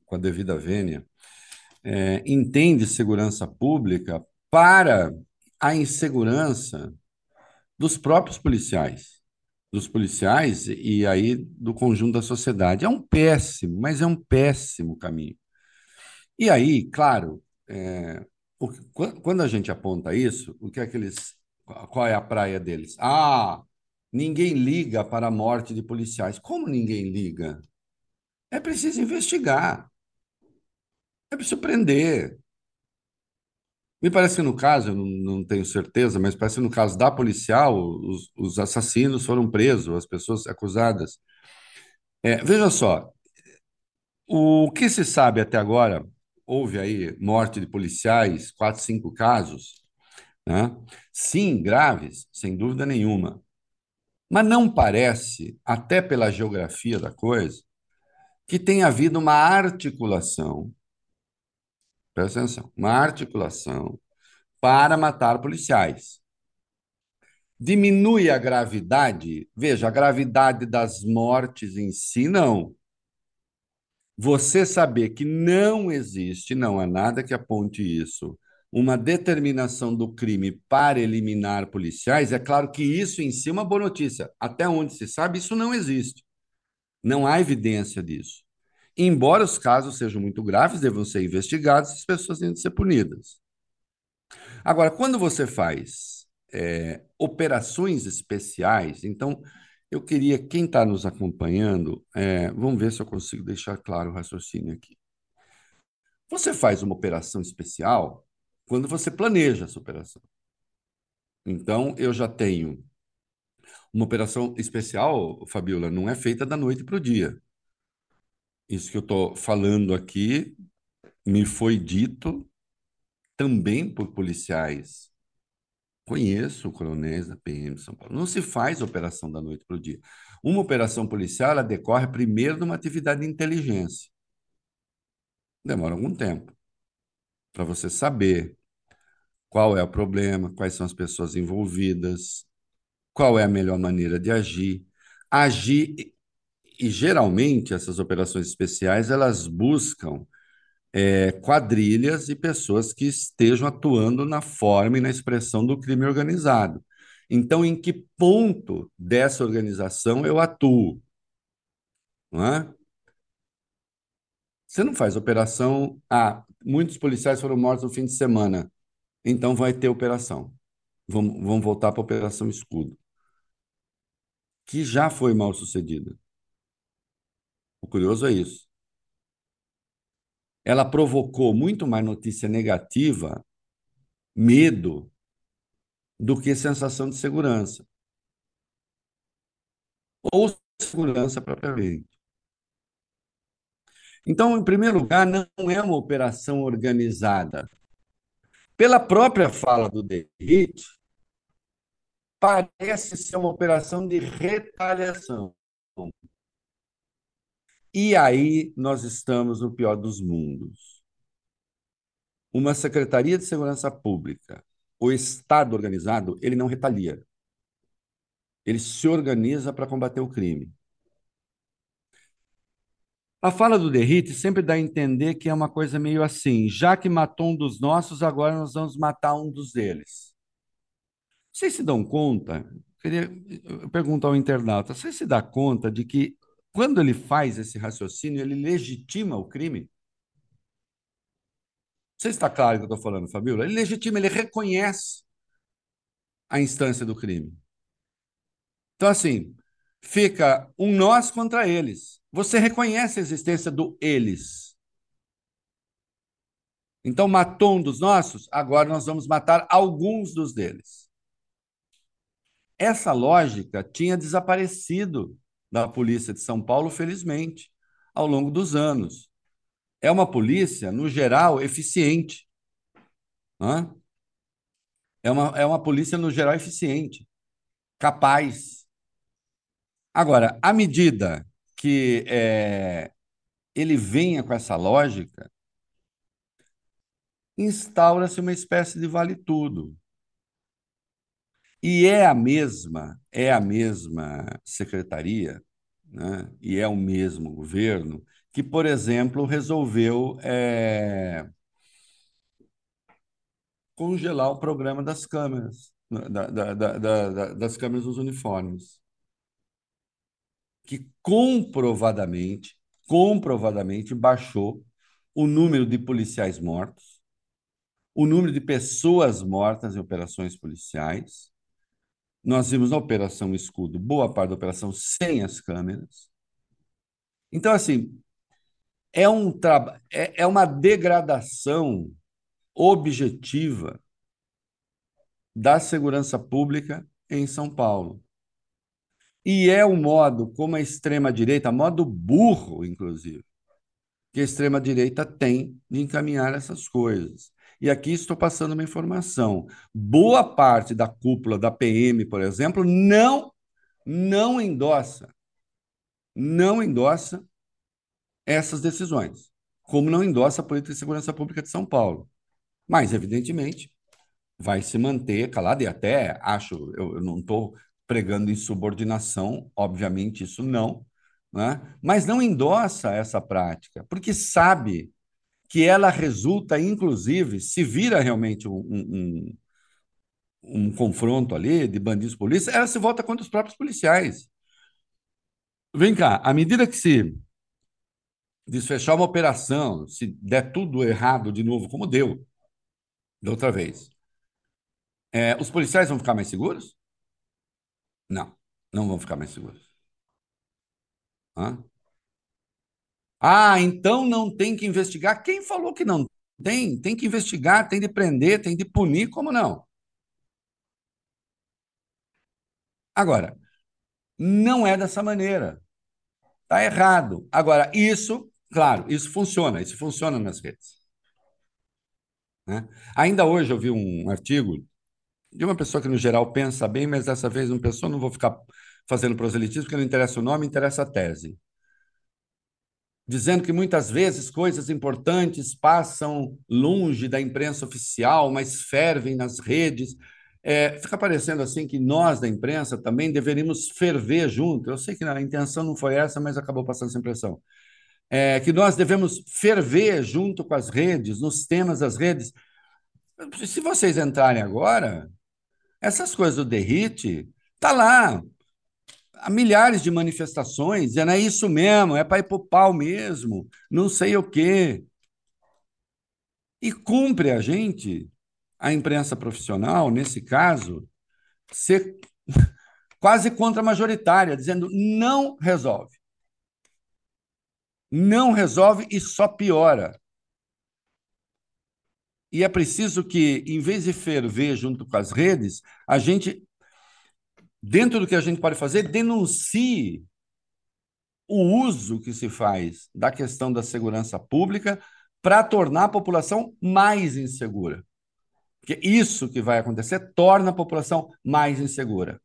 com a devida vênia, é, entende segurança pública para a insegurança dos próprios policiais, dos policiais e aí do conjunto da sociedade. É um péssimo, mas é um péssimo caminho. E aí, claro, é, o quando a gente aponta isso, o que é que eles, qual é a praia deles? Ah, ninguém liga para a morte de policiais. Como ninguém liga? É preciso investigar, é preciso prender. Me parece que no caso, eu não, tenho certeza, mas parece que no caso da policial, os, os assassinos foram presos, as pessoas acusadas. É, veja só, o que se sabe até agora, houve aí morte de policiais, quatro, cinco casos, né? Sim, graves, sem dúvida nenhuma. Mas não parece, até pela geografia da coisa, que tenha havido uma articulação, presta atenção, uma articulação para matar policiais. Diminui a gravidade? Veja, a gravidade das mortes em si, não. Você saber que não existe, não há nada que aponte isso, uma determinação do crime para eliminar policiais, é claro que isso em si é uma boa notícia. Até onde se sabe, isso não existe. Não há evidência disso. Embora os casos sejam muito graves, devam ser investigados, as pessoas têm de ser punidas. Agora, quando você faz é, operações especiais, então eu queria, quem está nos acompanhando, é, vamos ver se eu consigo deixar claro o raciocínio aqui. Você faz uma operação especial quando você planeja essa operação. Então, eu já tenho uma operação especial, Fabiola, não é feita da noite para o dia. Isso que eu estou falando aqui me foi dito também por policiais. Conheço coronéis da PM de São Paulo. Não se faz operação da noite para o dia. Uma operação policial ela decorre primeiro de uma atividade de inteligência. Demora algum tempo para você saber qual é o problema, quais são as pessoas envolvidas, qual é a melhor maneira de agir. Agir e geralmente essas operações especiais elas buscam é, quadrilhas e pessoas que estejam atuando na forma e na expressão do crime organizado. Então, em que ponto dessa organização eu atuo? Não é? Você não faz operação. Ah, muitos policiais foram mortos no fim de semana. Então vai ter operação. Vamos, vamos voltar para a Operação Escudo, que já foi mal sucedida. O curioso é isso. Ela provocou muito mais notícia negativa, medo, do que sensação de segurança. Ou segurança propriamente. Então, em primeiro lugar, não é uma operação organizada. Pela própria fala do Derrite, parece ser uma operação de retaliação. E aí nós estamos no pior dos mundos. Uma Secretaria de Segurança Pública, o Estado organizado, ele não retalia. Ele se organiza para combater o crime. A fala do Derrite sempre dá a entender que é uma coisa meio assim: já que matou um dos nossos, agora nós vamos matar um dos deles. Vocês se dão conta? Queria perguntar ao internauta: você se dá conta de que quando ele faz esse raciocínio, ele legitima o crime? Você está claro o que eu estou falando, Fabiola? Ele legitima, ele reconhece a instância do crime. Então, assim, fica um nós contra eles. Você reconhece a existência do eles. Então, matou um dos nossos, agora nós vamos matar alguns dos deles. Essa lógica tinha desaparecido da polícia de São Paulo, felizmente, ao longo dos anos. É uma polícia, no geral, eficiente. É uma, é uma polícia, no geral, eficiente, capaz. Agora, à medida que é, ele venha com essa lógica, instaura-se uma espécie de vale-tudo. E é a mesma, é a mesma secretaria, né? e é o mesmo governo que, por exemplo, resolveu é, congelar o programa das câmeras, da, da, da, das câmeras dos uniformes que comprovadamente, comprovadamente baixou o número de policiais mortos, o número de pessoas mortas em operações policiais. Nós vimos na Operação Escudo boa parte da operação sem as câmeras. Então, assim, é, um tra... é, é uma degradação objetiva da segurança pública em São Paulo. E é o modo como a extrema-direita, modo burro, inclusive, que a extrema-direita tem de encaminhar essas coisas. E aqui estou passando uma informação. Boa parte da cúpula da PM, por exemplo, não não endossa não endossa essas decisões, como não endossa a política de segurança pública de São Paulo. Mas, evidentemente, vai se manter calado e até acho, eu, eu não estou pregando insubordinação, obviamente isso não, né? mas não endossa essa prática, porque sabe que ela resulta, inclusive, se vira realmente um, um, um confronto ali de bandidos polícia, ela se volta contra os próprios policiais. Vem cá, à medida que se desfechar uma operação, se der tudo errado de novo, como deu da outra vez, é, os policiais vão ficar mais seguros? Não, não vão ficar mais seguros. Hã? Ah, então não tem que investigar. Quem falou que não tem? Tem que investigar, tem de prender, tem de punir, como não? Agora, não é dessa maneira. Está errado. Agora, isso, claro, isso funciona, isso funciona nas redes. Né? Ainda hoje eu vi um artigo de uma pessoa que, no geral, pensa bem, mas dessa vez não pensou, não vou ficar fazendo proselitismo, porque não interessa o nome, interessa a tese. Dizendo que muitas vezes coisas importantes passam longe da imprensa oficial, mas fervem nas redes. É, fica parecendo assim que nós da imprensa também deveríamos ferver junto. Eu sei que a intenção não foi essa, mas acabou passando essa impressão. É, que nós devemos ferver junto com as redes, nos temas das redes. Se vocês entrarem agora, essas coisas do derrite, tá lá. Há milhares de manifestações, não é isso mesmo, é para ir para o pau mesmo, não sei o quê. E cumpre a gente, a imprensa profissional, nesse caso, ser quase contra-majoritária, dizendo não resolve. Não resolve e só piora. E é preciso que, em vez de ferver junto com as redes, a gente, dentro do que a gente pode fazer, denuncie o uso que se faz da questão da segurança pública para tornar a população mais insegura. Porque isso que vai acontecer torna a população mais insegura.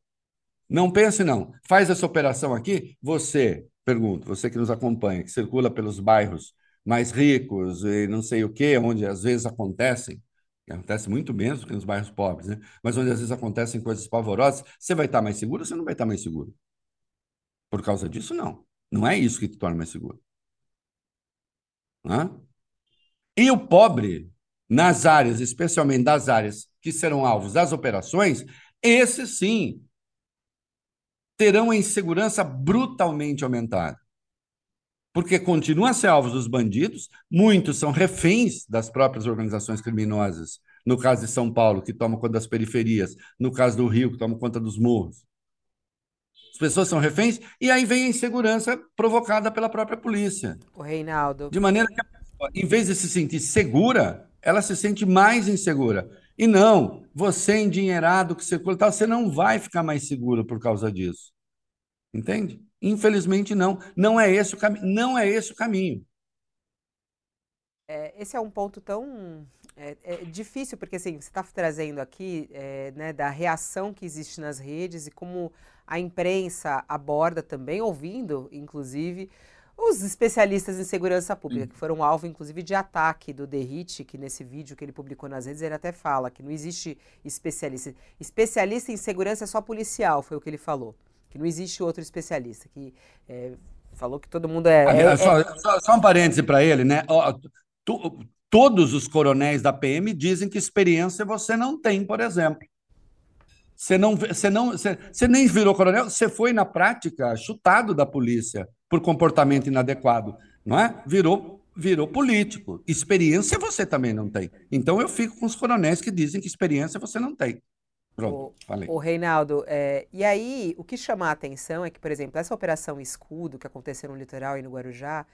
Não pense, não. Faz essa operação aqui, você, pergunto, você que nos acompanha, que circula pelos bairros mais ricos e não sei o quê, onde às vezes acontecem, acontece muito menos que nos bairros pobres, né? mas onde às vezes acontecem coisas pavorosas, você vai estar mais seguro ou você não vai estar mais seguro? Por causa disso, não. Não é isso que te torna mais seguro. Hã? E o pobre, nas áreas, especialmente das áreas que serão alvos das operações, esses sim terão a insegurança brutalmente aumentada porque continuam a ser alvos dos bandidos, muitos são reféns das próprias organizações criminosas. No caso de São Paulo, que toma conta das periferias, no caso do Rio, que toma conta dos morros. As pessoas são reféns e aí vem a insegurança provocada pela própria polícia. O Reinaldo. De maneira que, em vez de se sentir segura, ela se sente mais insegura. E não, você endinheirado que circula, você não vai ficar mais seguro por causa disso. Entende? Infelizmente não, não é esse o caminho, não é esse o caminho. É, esse é um ponto tão é, é difícil porque assim você está trazendo aqui é, né, da reação que existe nas redes e como a imprensa aborda também, ouvindo inclusive os especialistas em segurança pública, que foram alvo, inclusive, de ataque do Derrite, que nesse vídeo que ele publicou nas redes, ele até fala que não existe especialista. Especialista em segurança é só policial, foi o que ele falou que não existe outro especialista, que é, falou que todo mundo é. é, é só, só, só, um parêntese para ele, né? Tu, todos os coronéis da PM dizem que experiência você não tem, por exemplo. Você não, você não, você, você nem virou coronel, você foi na prática chutado da polícia por comportamento inadequado, não é? Virou, virou político. Experiência você também não tem. Então eu fico com os coronéis que dizem que experiência você não tem. Pronto, o, falei. O Reinaldo, é, e aí o que chama a atenção é que, por exemplo, essa operação Escudo que aconteceu no litoral e no Guarujá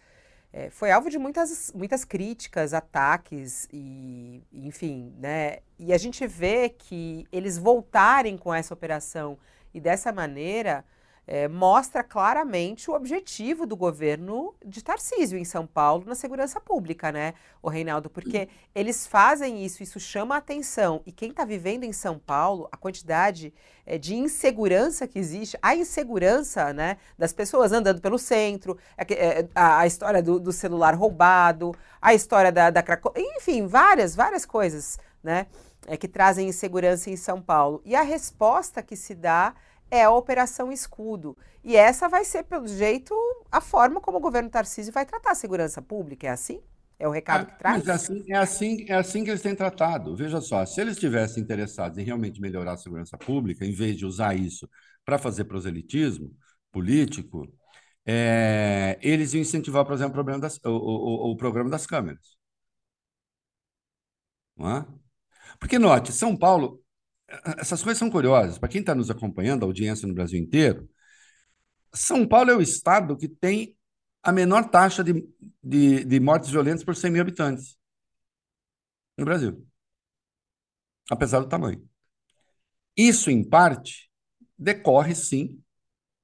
é, foi alvo de muitas, muitas críticas, ataques e, enfim, né? E a gente vê que eles voltarem com essa operação e dessa maneira é, mostra claramente o objetivo do governo de Tarcísio em São Paulo na segurança pública, né, o Reinaldo? Porque eles fazem isso, isso chama a atenção. E quem está vivendo em São Paulo, a quantidade é, de insegurança que existe, a insegurança né, das pessoas andando pelo centro, é é, a, a história do, do, celular roubado, a história da, da Craco... enfim, várias, várias coisas, né? é, que trazem insegurança em São Paulo. E a resposta que se dá é a Operação Escudo. E essa vai ser, pelo jeito, a forma como o governo Tarcísio vai tratar a segurança pública. É assim? É o recado que traz? É assim, é, assim, é assim que eles têm tratado. Veja só, se eles estivessem interessados em realmente melhorar a segurança pública, em vez de usar isso para fazer proselitismo político, é, eles iam incentivar, por exemplo, o, programa das, o, o, o programa das câmeras. Não é? Porque, note, São Paulo, essas coisas são curiosas. Para quem está nos acompanhando, a audiência no Brasil inteiro, São Paulo é o estado que tem a menor taxa de, de, de mortes violentas por 100 mil habitantes no Brasil, apesar do tamanho. Isso, em parte, decorre, sim,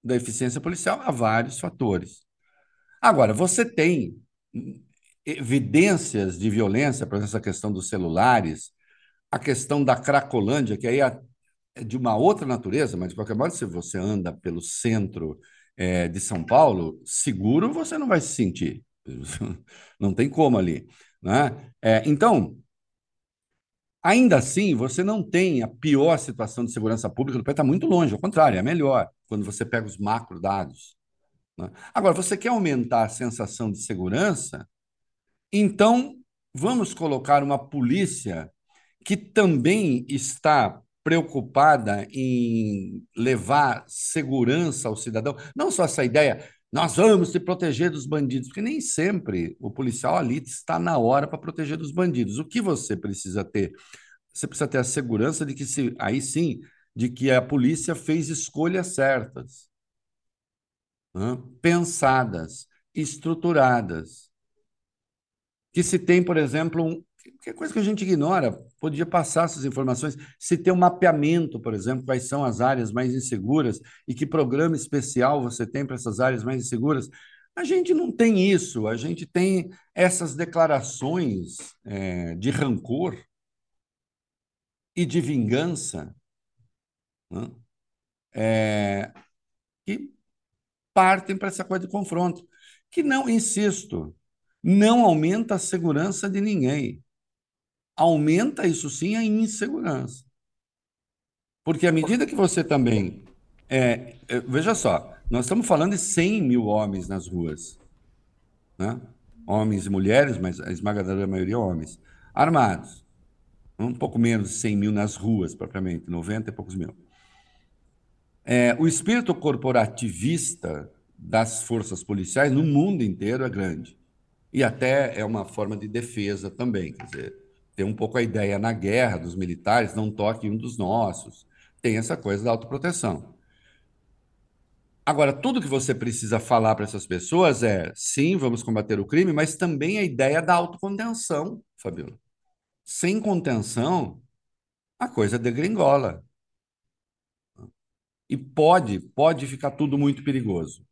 da eficiência policial a vários fatores. Agora, você tem evidências de violência, por exemplo, essa questão dos celulares, a questão da Cracolândia, que aí é de uma outra natureza, mas de qualquer modo, se você anda pelo centro é, de São Paulo, seguro você não vai se sentir. Não tem como ali. Né? É, então, ainda assim, você não tem a pior situação de segurança pública do país, está muito longe, ao contrário, é melhor quando você pega os macro dados. Né? Agora, você quer aumentar a sensação de segurança? Então, vamos colocar uma polícia que também está preocupada em levar segurança ao cidadão. Não só essa ideia, nós vamos te proteger dos bandidos, porque nem sempre o policial ali está na hora para proteger dos bandidos. O que você precisa ter? Você precisa ter a segurança de que, se, aí sim, de que a polícia fez escolhas certas, né? pensadas, estruturadas. Que se tem, por exemplo, um, que coisa que a gente ignora, podia passar essas informações, se tem um mapeamento, por exemplo, quais são as áreas mais inseguras e que programa especial você tem para essas áreas mais inseguras. A gente não tem isso, a gente tem essas declarações é, de rancor e de vingança né? é, que partem para essa coisa de confronto, que não, insisto, não aumenta a segurança de ninguém aumenta isso sim a insegurança. Porque à medida que você também. É, é, veja só, nós estamos falando de 100 mil homens nas ruas. Né? Homens e mulheres, mas a esmagadora maioria homens. Armados. Um pouco menos de 100 mil nas ruas, propriamente, 90 e poucos mil. É, o espírito corporativista das forças policiais no mundo inteiro é grande. E até é uma forma de defesa também. Quer dizer, tem um pouco a ideia na guerra dos militares, não toque um dos nossos. Tem essa coisa da autoproteção. Agora, tudo que você precisa falar para essas pessoas é, sim, vamos combater o crime, mas também a ideia da autocontenção, Fabiola. Sem contenção, a coisa degringola. E pode, pode ficar tudo muito perigoso.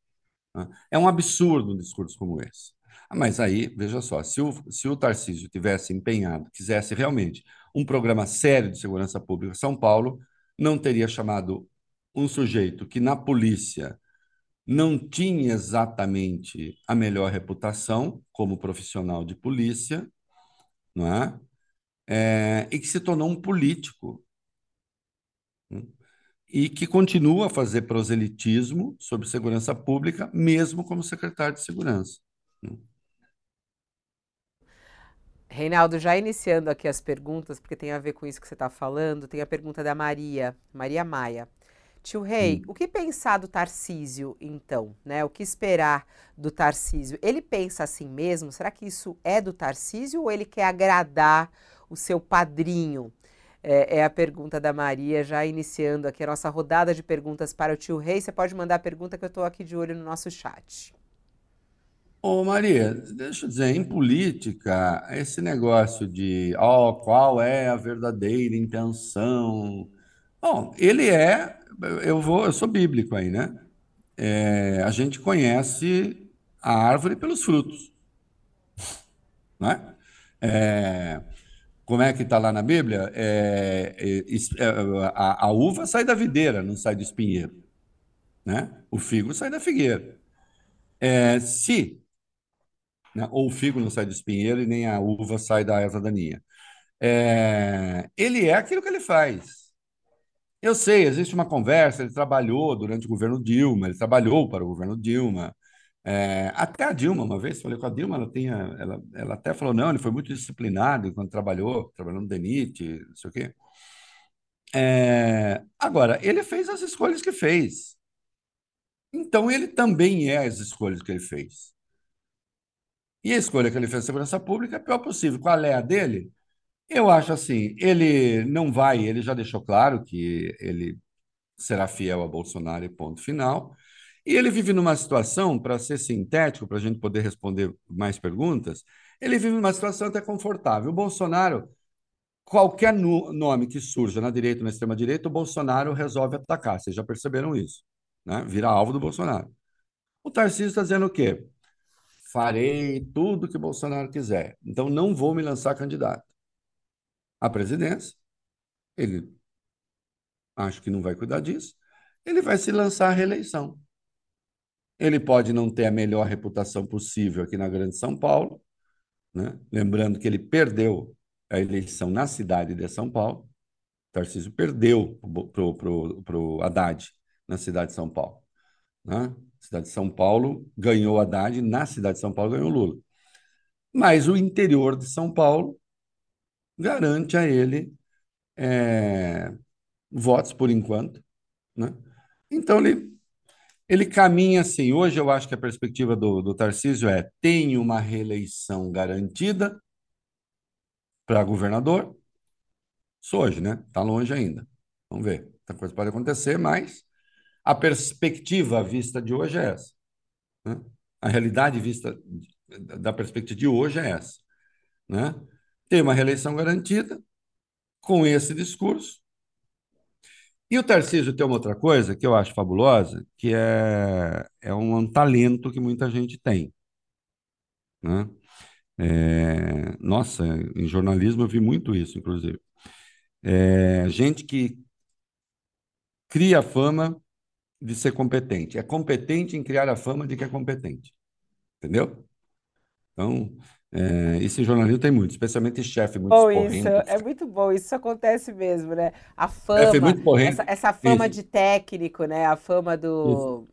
É um absurdo um discurso como esse. Mas aí, veja só, se o, se o Tarcísio tivesse empenhado, quisesse realmente um programa sério de segurança pública, São Paulo não teria chamado um sujeito que na polícia não tinha exatamente a melhor reputação como profissional de polícia, não é? é e que se tornou um político né? e que continua a fazer proselitismo sobre segurança pública, mesmo como secretário de segurança. Né? Reinaldo, já iniciando aqui as perguntas, porque tem a ver com isso que você está falando, tem a pergunta da Maria, Maria Maia. Tio Rei, hum. o que pensar do Tarcísio, então? Né? O que esperar do Tarcísio? Ele pensa assim mesmo? Será que isso é do Tarcísio ou ele quer agradar o seu padrinho? É, é a pergunta da Maria, já iniciando aqui a nossa rodada de perguntas para o tio Rei. Você pode mandar a pergunta que eu estou aqui de olho no nosso chat. Ô Maria, deixa eu dizer, em política, esse negócio de oh, qual é a verdadeira intenção. Bom, ele é, eu vou, eu sou bíblico aí, né? É, a gente conhece a árvore pelos frutos, né? É, como é que está lá na Bíblia? É, é, é, a, a uva sai da videira, não sai do espinheiro, né? O figo sai da figueira. É, se né? ou o figo não sai do espinheiro e nem a uva sai da erva daninha. É, ele é aquilo que ele faz. Eu sei, existe uma conversa, ele trabalhou durante o governo Dilma, ele trabalhou para o governo Dilma. É, até a Dilma, uma vez, falei com a Dilma, ela, tinha, ela, ela até falou, não, ele foi muito disciplinado enquanto trabalhou, trabalhou no DENIT, não sei o quê. É, agora, ele fez as escolhas que fez. Então, ele também é as escolhas que ele fez. E a escolha que ele fez na segurança pública é a pior possível. Qual é a dele? Eu acho assim, ele não vai, ele já deixou claro que ele será fiel a Bolsonaro e ponto final. E ele vive numa situação, para ser sintético, para a gente poder responder mais perguntas, ele vive numa situação até confortável. O Bolsonaro, qualquer no, nome que surja na direita ou na extrema-direita, o Bolsonaro resolve atacar. Vocês já perceberam isso, né? Vira alvo do Bolsonaro. O Tarcísio está dizendo o quê? Farei tudo que Bolsonaro quiser. Então não vou me lançar candidato à presidência. Ele acho que não vai cuidar disso. Ele vai se lançar à reeleição. Ele pode não ter a melhor reputação possível aqui na Grande São Paulo, né? lembrando que ele perdeu a eleição na cidade de São Paulo. Tarcísio perdeu para o Haddad na cidade de São Paulo. Né? Cidade de São Paulo ganhou Haddad, na cidade de São Paulo ganhou Lula. Mas o interior de São Paulo garante a ele é, votos por enquanto. Né? Então ele ele caminha assim. Hoje eu acho que a perspectiva do, do Tarcísio é: tem uma reeleição garantida para governador. Isso hoje, né? Está longe ainda. Vamos ver. Muita coisa pode acontecer, mas a perspectiva vista de hoje é essa. Né? A realidade vista da perspectiva de hoje é essa. Né? Tem uma reeleição garantida com esse discurso e o Tarcísio tem uma outra coisa que eu acho fabulosa, que é, é um talento que muita gente tem. Né? É, nossa, em jornalismo eu vi muito isso, inclusive. É, gente que cria fama de ser competente. É competente em criar a fama de que é competente. Entendeu? Então, é, isso em jornalismo tem muito, especialmente chefe muito bom isso, é muito bom, isso acontece mesmo, né? A fama, muito essa, essa fama isso. de técnico, né? A fama do...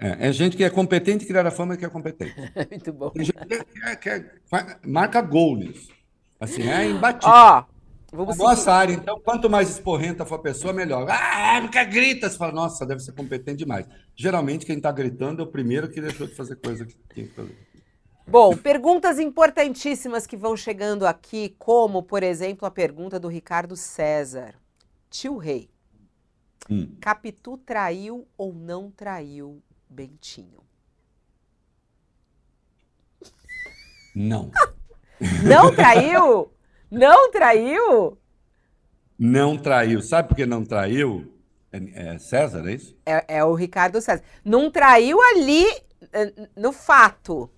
É, é, gente que é competente criar a fama que é competente. muito bom. Tem gente que, é, que, é, marca gol nisso. Assim, é imbatível. Ó, vamos Nossa área, então, quanto mais esporrenta for a pessoa, melhor. Ah, nunca grita. Você fala, nossa, deve ser competente demais. Geralmente, quem está gritando é o primeiro que deixou de fazer coisa que tinha que fazer. Bom, perguntas importantíssimas que vão chegando aqui, como, por exemplo, a pergunta do Ricardo César. Tio Rei, hum. Capitu traiu ou não traiu Bentinho? Não. não traiu? Não traiu? Não traiu. Sabe por que não traiu? É, é César, é isso? É, é o Ricardo César. Não traiu ali eh, no fato.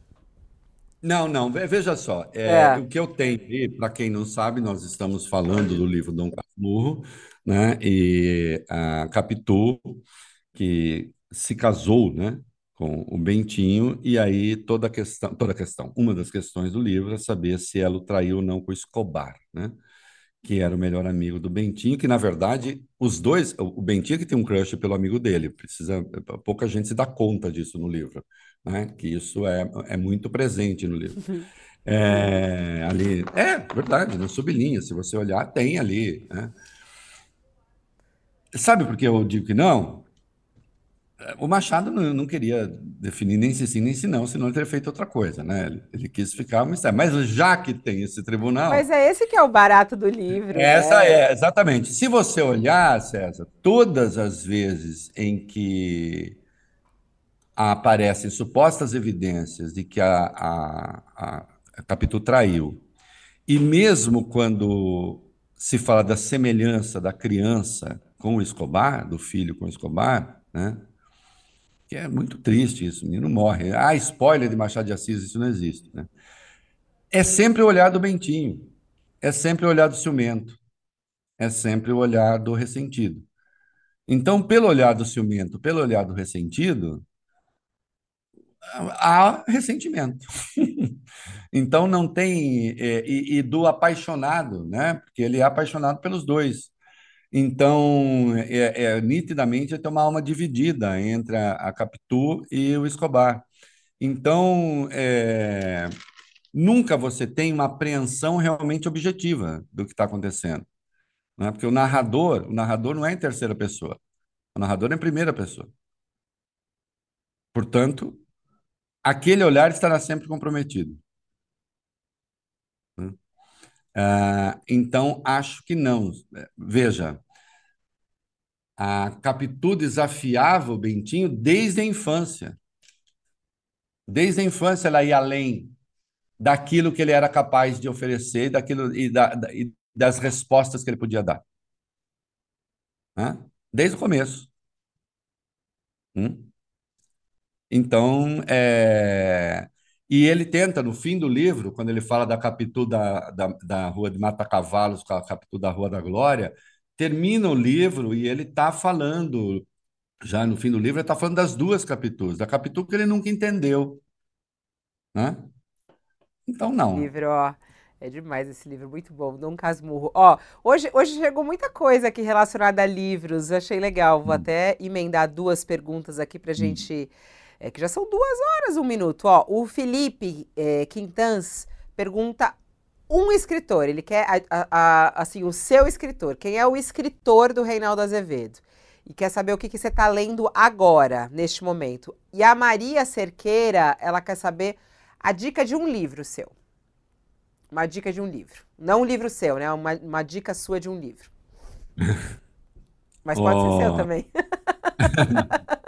Não, não, veja só. É, é. O que eu tenho, para quem não sabe, nós estamos falando do livro Dom Casmurro, né? E a Capitu, que se casou, né? Com o Bentinho, e aí toda a questão, toda a questão, uma das questões do livro é saber se ela o traiu ou não com o Escobar, né? Que era o melhor amigo do Bentinho, que na verdade os dois, o Bentinho que tem um crush pelo amigo dele, precisa, pouca gente se dá conta disso no livro né? que isso é, é muito presente no livro. Uhum. É, ali, é verdade, na sublinha, se você olhar, tem ali. Né? Sabe por que eu digo que não? O Machado não, não, queria definir nem se sim nem se não, senão ele teria feito outra coisa, né? Ele, ele quis ficar um mistério. Mas já que tem esse tribunal. Mas é esse que é o barato do livro. Essa né? é, exatamente. Se você olhar, César, todas as vezes em que aparecem supostas evidências de que a, a, a Capitu traiu, e mesmo quando se fala da semelhança da criança com o Escobar, do filho com o Escobar, né? Que é muito triste isso, o menino morre. Ah, spoiler de Machado de Assis, isso não existe. Né? É sempre o olhar do Bentinho, é sempre o olhar do ciumento, é sempre o olhar do ressentido. Então, pelo olhar do ciumento, pelo olhar do ressentido, há ressentimento. então não tem é, e, e, do apaixonado, né? Porque ele é apaixonado pelos dois. Então é, é nitidamente tem uma alma dividida entre a, a Capitu e o Escobar. Então é, nunca você tem uma apreensão realmente objetiva do que está acontecendo, né? Porque o narrador, o narrador não é em terceira pessoa, o narrador é em primeira pessoa. Portanto, aquele olhar estará sempre comprometido. Ah, então, acho que não. Veja, a Capitu desafiava o Bentinho desde a infância. Desde a infância ela ia além daquilo que ele era capaz de oferecer daquilo, e, da, e das respostas que ele podia dar. Né? Desde o começo. Hum? Então, é... e ele tenta, no fim do livro, quando ele fala da Capitu da, da, da Rua de Mata Cavalos com a Capitu da Rua da Glória, termina o livro e ele está falando, já no fim do livro, ele está falando das duas Capitus, da Capitu que ele nunca entendeu. Né? Então, não. Livro, ó. É demais esse livro, muito bom. Dom Casmurro. Ó, hoje, hoje chegou muita coisa aqui relacionada a livros, achei legal. Vou hum. até emendar duas perguntas aqui pra hum. gente é, que já são duas horas, um minuto. Ó, o Felipe é, Quintans pergunta um escritor, ele quer a, a, a, assim o seu escritor. Quem é o escritor do Reinaldo Azevedo? E quer saber o que, que você está lendo agora, neste momento. E a Maria Cerqueira, ela quer saber a dica de um livro seu. Uma dica de um livro. Não um livro seu, né? Uma, uma dica sua de um livro. Mas pode oh. ser seu também.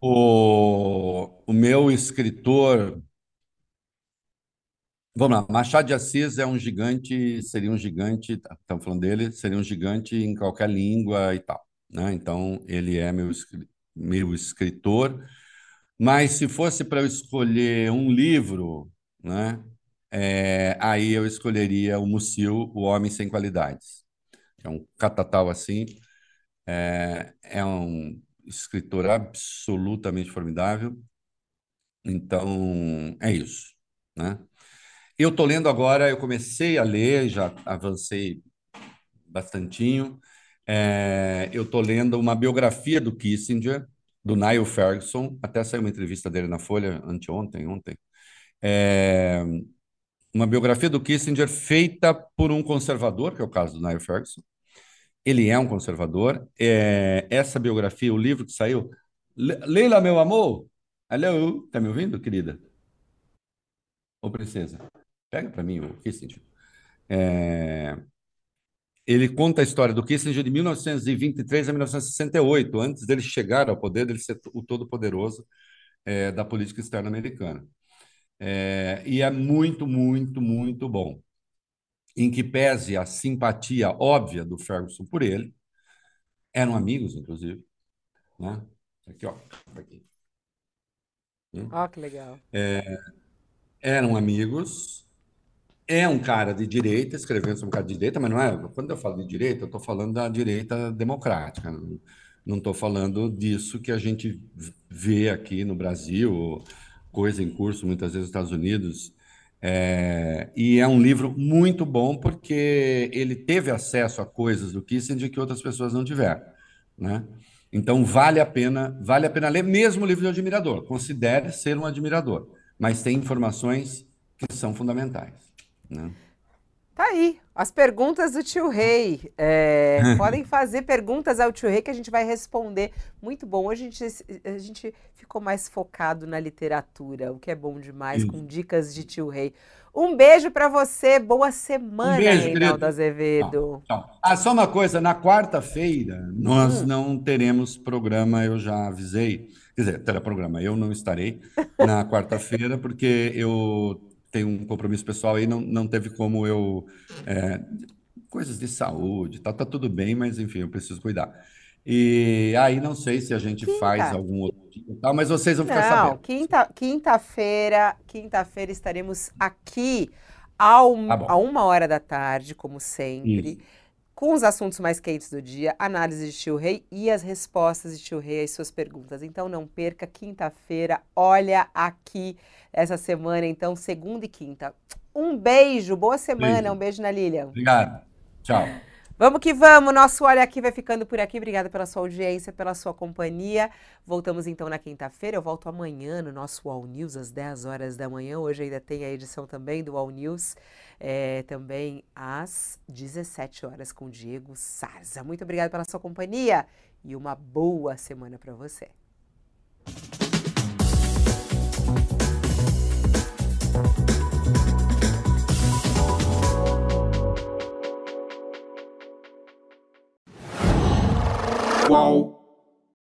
O, o meu escritor. Vamos lá, Machado de Assis é um gigante, seria um gigante, estamos tá, falando dele, seria um gigante em qualquer língua e tal. Né? Então, ele é meu, meu escritor. Mas se fosse para eu escolher um livro, né? É, aí eu escolheria o Musil, O Homem Sem Qualidades. É um catatal assim. É, é um escritor absolutamente formidável. Então, é isso, né? Eu estou lendo agora, eu comecei a ler, já avancei bastantinho. É, eu estou lendo uma biografia do Kissinger, do Niall Ferguson, até saiu uma entrevista dele na Folha anteontem, ontem. É, uma biografia do Kissinger feita por um conservador, que é o caso do Niall Ferguson, ele é um conservador. É, essa biografia, o livro que saiu. Leila, meu amor! Alô, tá me ouvindo, querida? Ô, princesa, pega para mim o Kissinger. É, ele conta a história do Kissinger de 1923 a 1968, antes dele chegar ao poder, dele ser o todo-poderoso é, da política externa americana. É, e é muito, muito, muito bom em que pese a simpatia óbvia do Ferguson por ele, eram amigos, inclusive. Né? Aqui, ó. Aqui. Ó, oh, que legal. É, eram amigos. É um cara de direita, escrevendo sobre um cara de direita, mas não é. Quando eu falo de direita, eu estou falando da direita democrática. Não estou falando disso que a gente vê aqui no Brasil, coisa em curso muitas vezes nos Estados Unidos, é, e é um livro muito bom porque ele teve acesso a coisas do Kissinger que outras pessoas não tiveram, né? Então vale a pena, vale a pena ler mesmo o livro de admirador. Considere ser um admirador, mas tem informações que são fundamentais, né? Tá aí, as perguntas do tio Rei. É, podem fazer perguntas ao tio Rei que a gente vai responder. Muito bom. Hoje a gente, a gente ficou mais focado na literatura, o que é bom demais, com dicas de tio Rei. Um beijo para você, boa semana, um beijo, Reinaldo querido. Azevedo. Ah, só uma coisa, na quarta-feira nós hum. não teremos programa, eu já avisei. Quer dizer, terá programa, eu não estarei na quarta-feira, porque eu tem um compromisso pessoal aí, não, não teve como eu. É, coisas de saúde, tá, tá tudo bem, mas enfim, eu preciso cuidar. E aí não sei se a gente quinta. faz algum outro tipo, tal, mas vocês vão ficar não, sabendo. Quinta, quinta-feira, quinta-feira estaremos aqui ao, tá a uma hora da tarde, como sempre. Isso com os assuntos mais quentes do dia, análise de Tio Rei e as respostas de Tio Rei às suas perguntas. Então não perca, quinta-feira, olha aqui essa semana, então, segunda e quinta. Um beijo, boa semana, beijo. um beijo na Lilian. Obrigado. Tchau. Vamos que vamos, nosso Olha Aqui vai ficando por aqui. Obrigada pela sua audiência, pela sua companhia. Voltamos então na quinta-feira. Eu volto amanhã no nosso All News, às 10 horas da manhã. Hoje ainda tem a edição também do All News, é, também às 17 horas com Diego Sarza. Muito obrigada pela sua companhia e uma boa semana para você. Qual?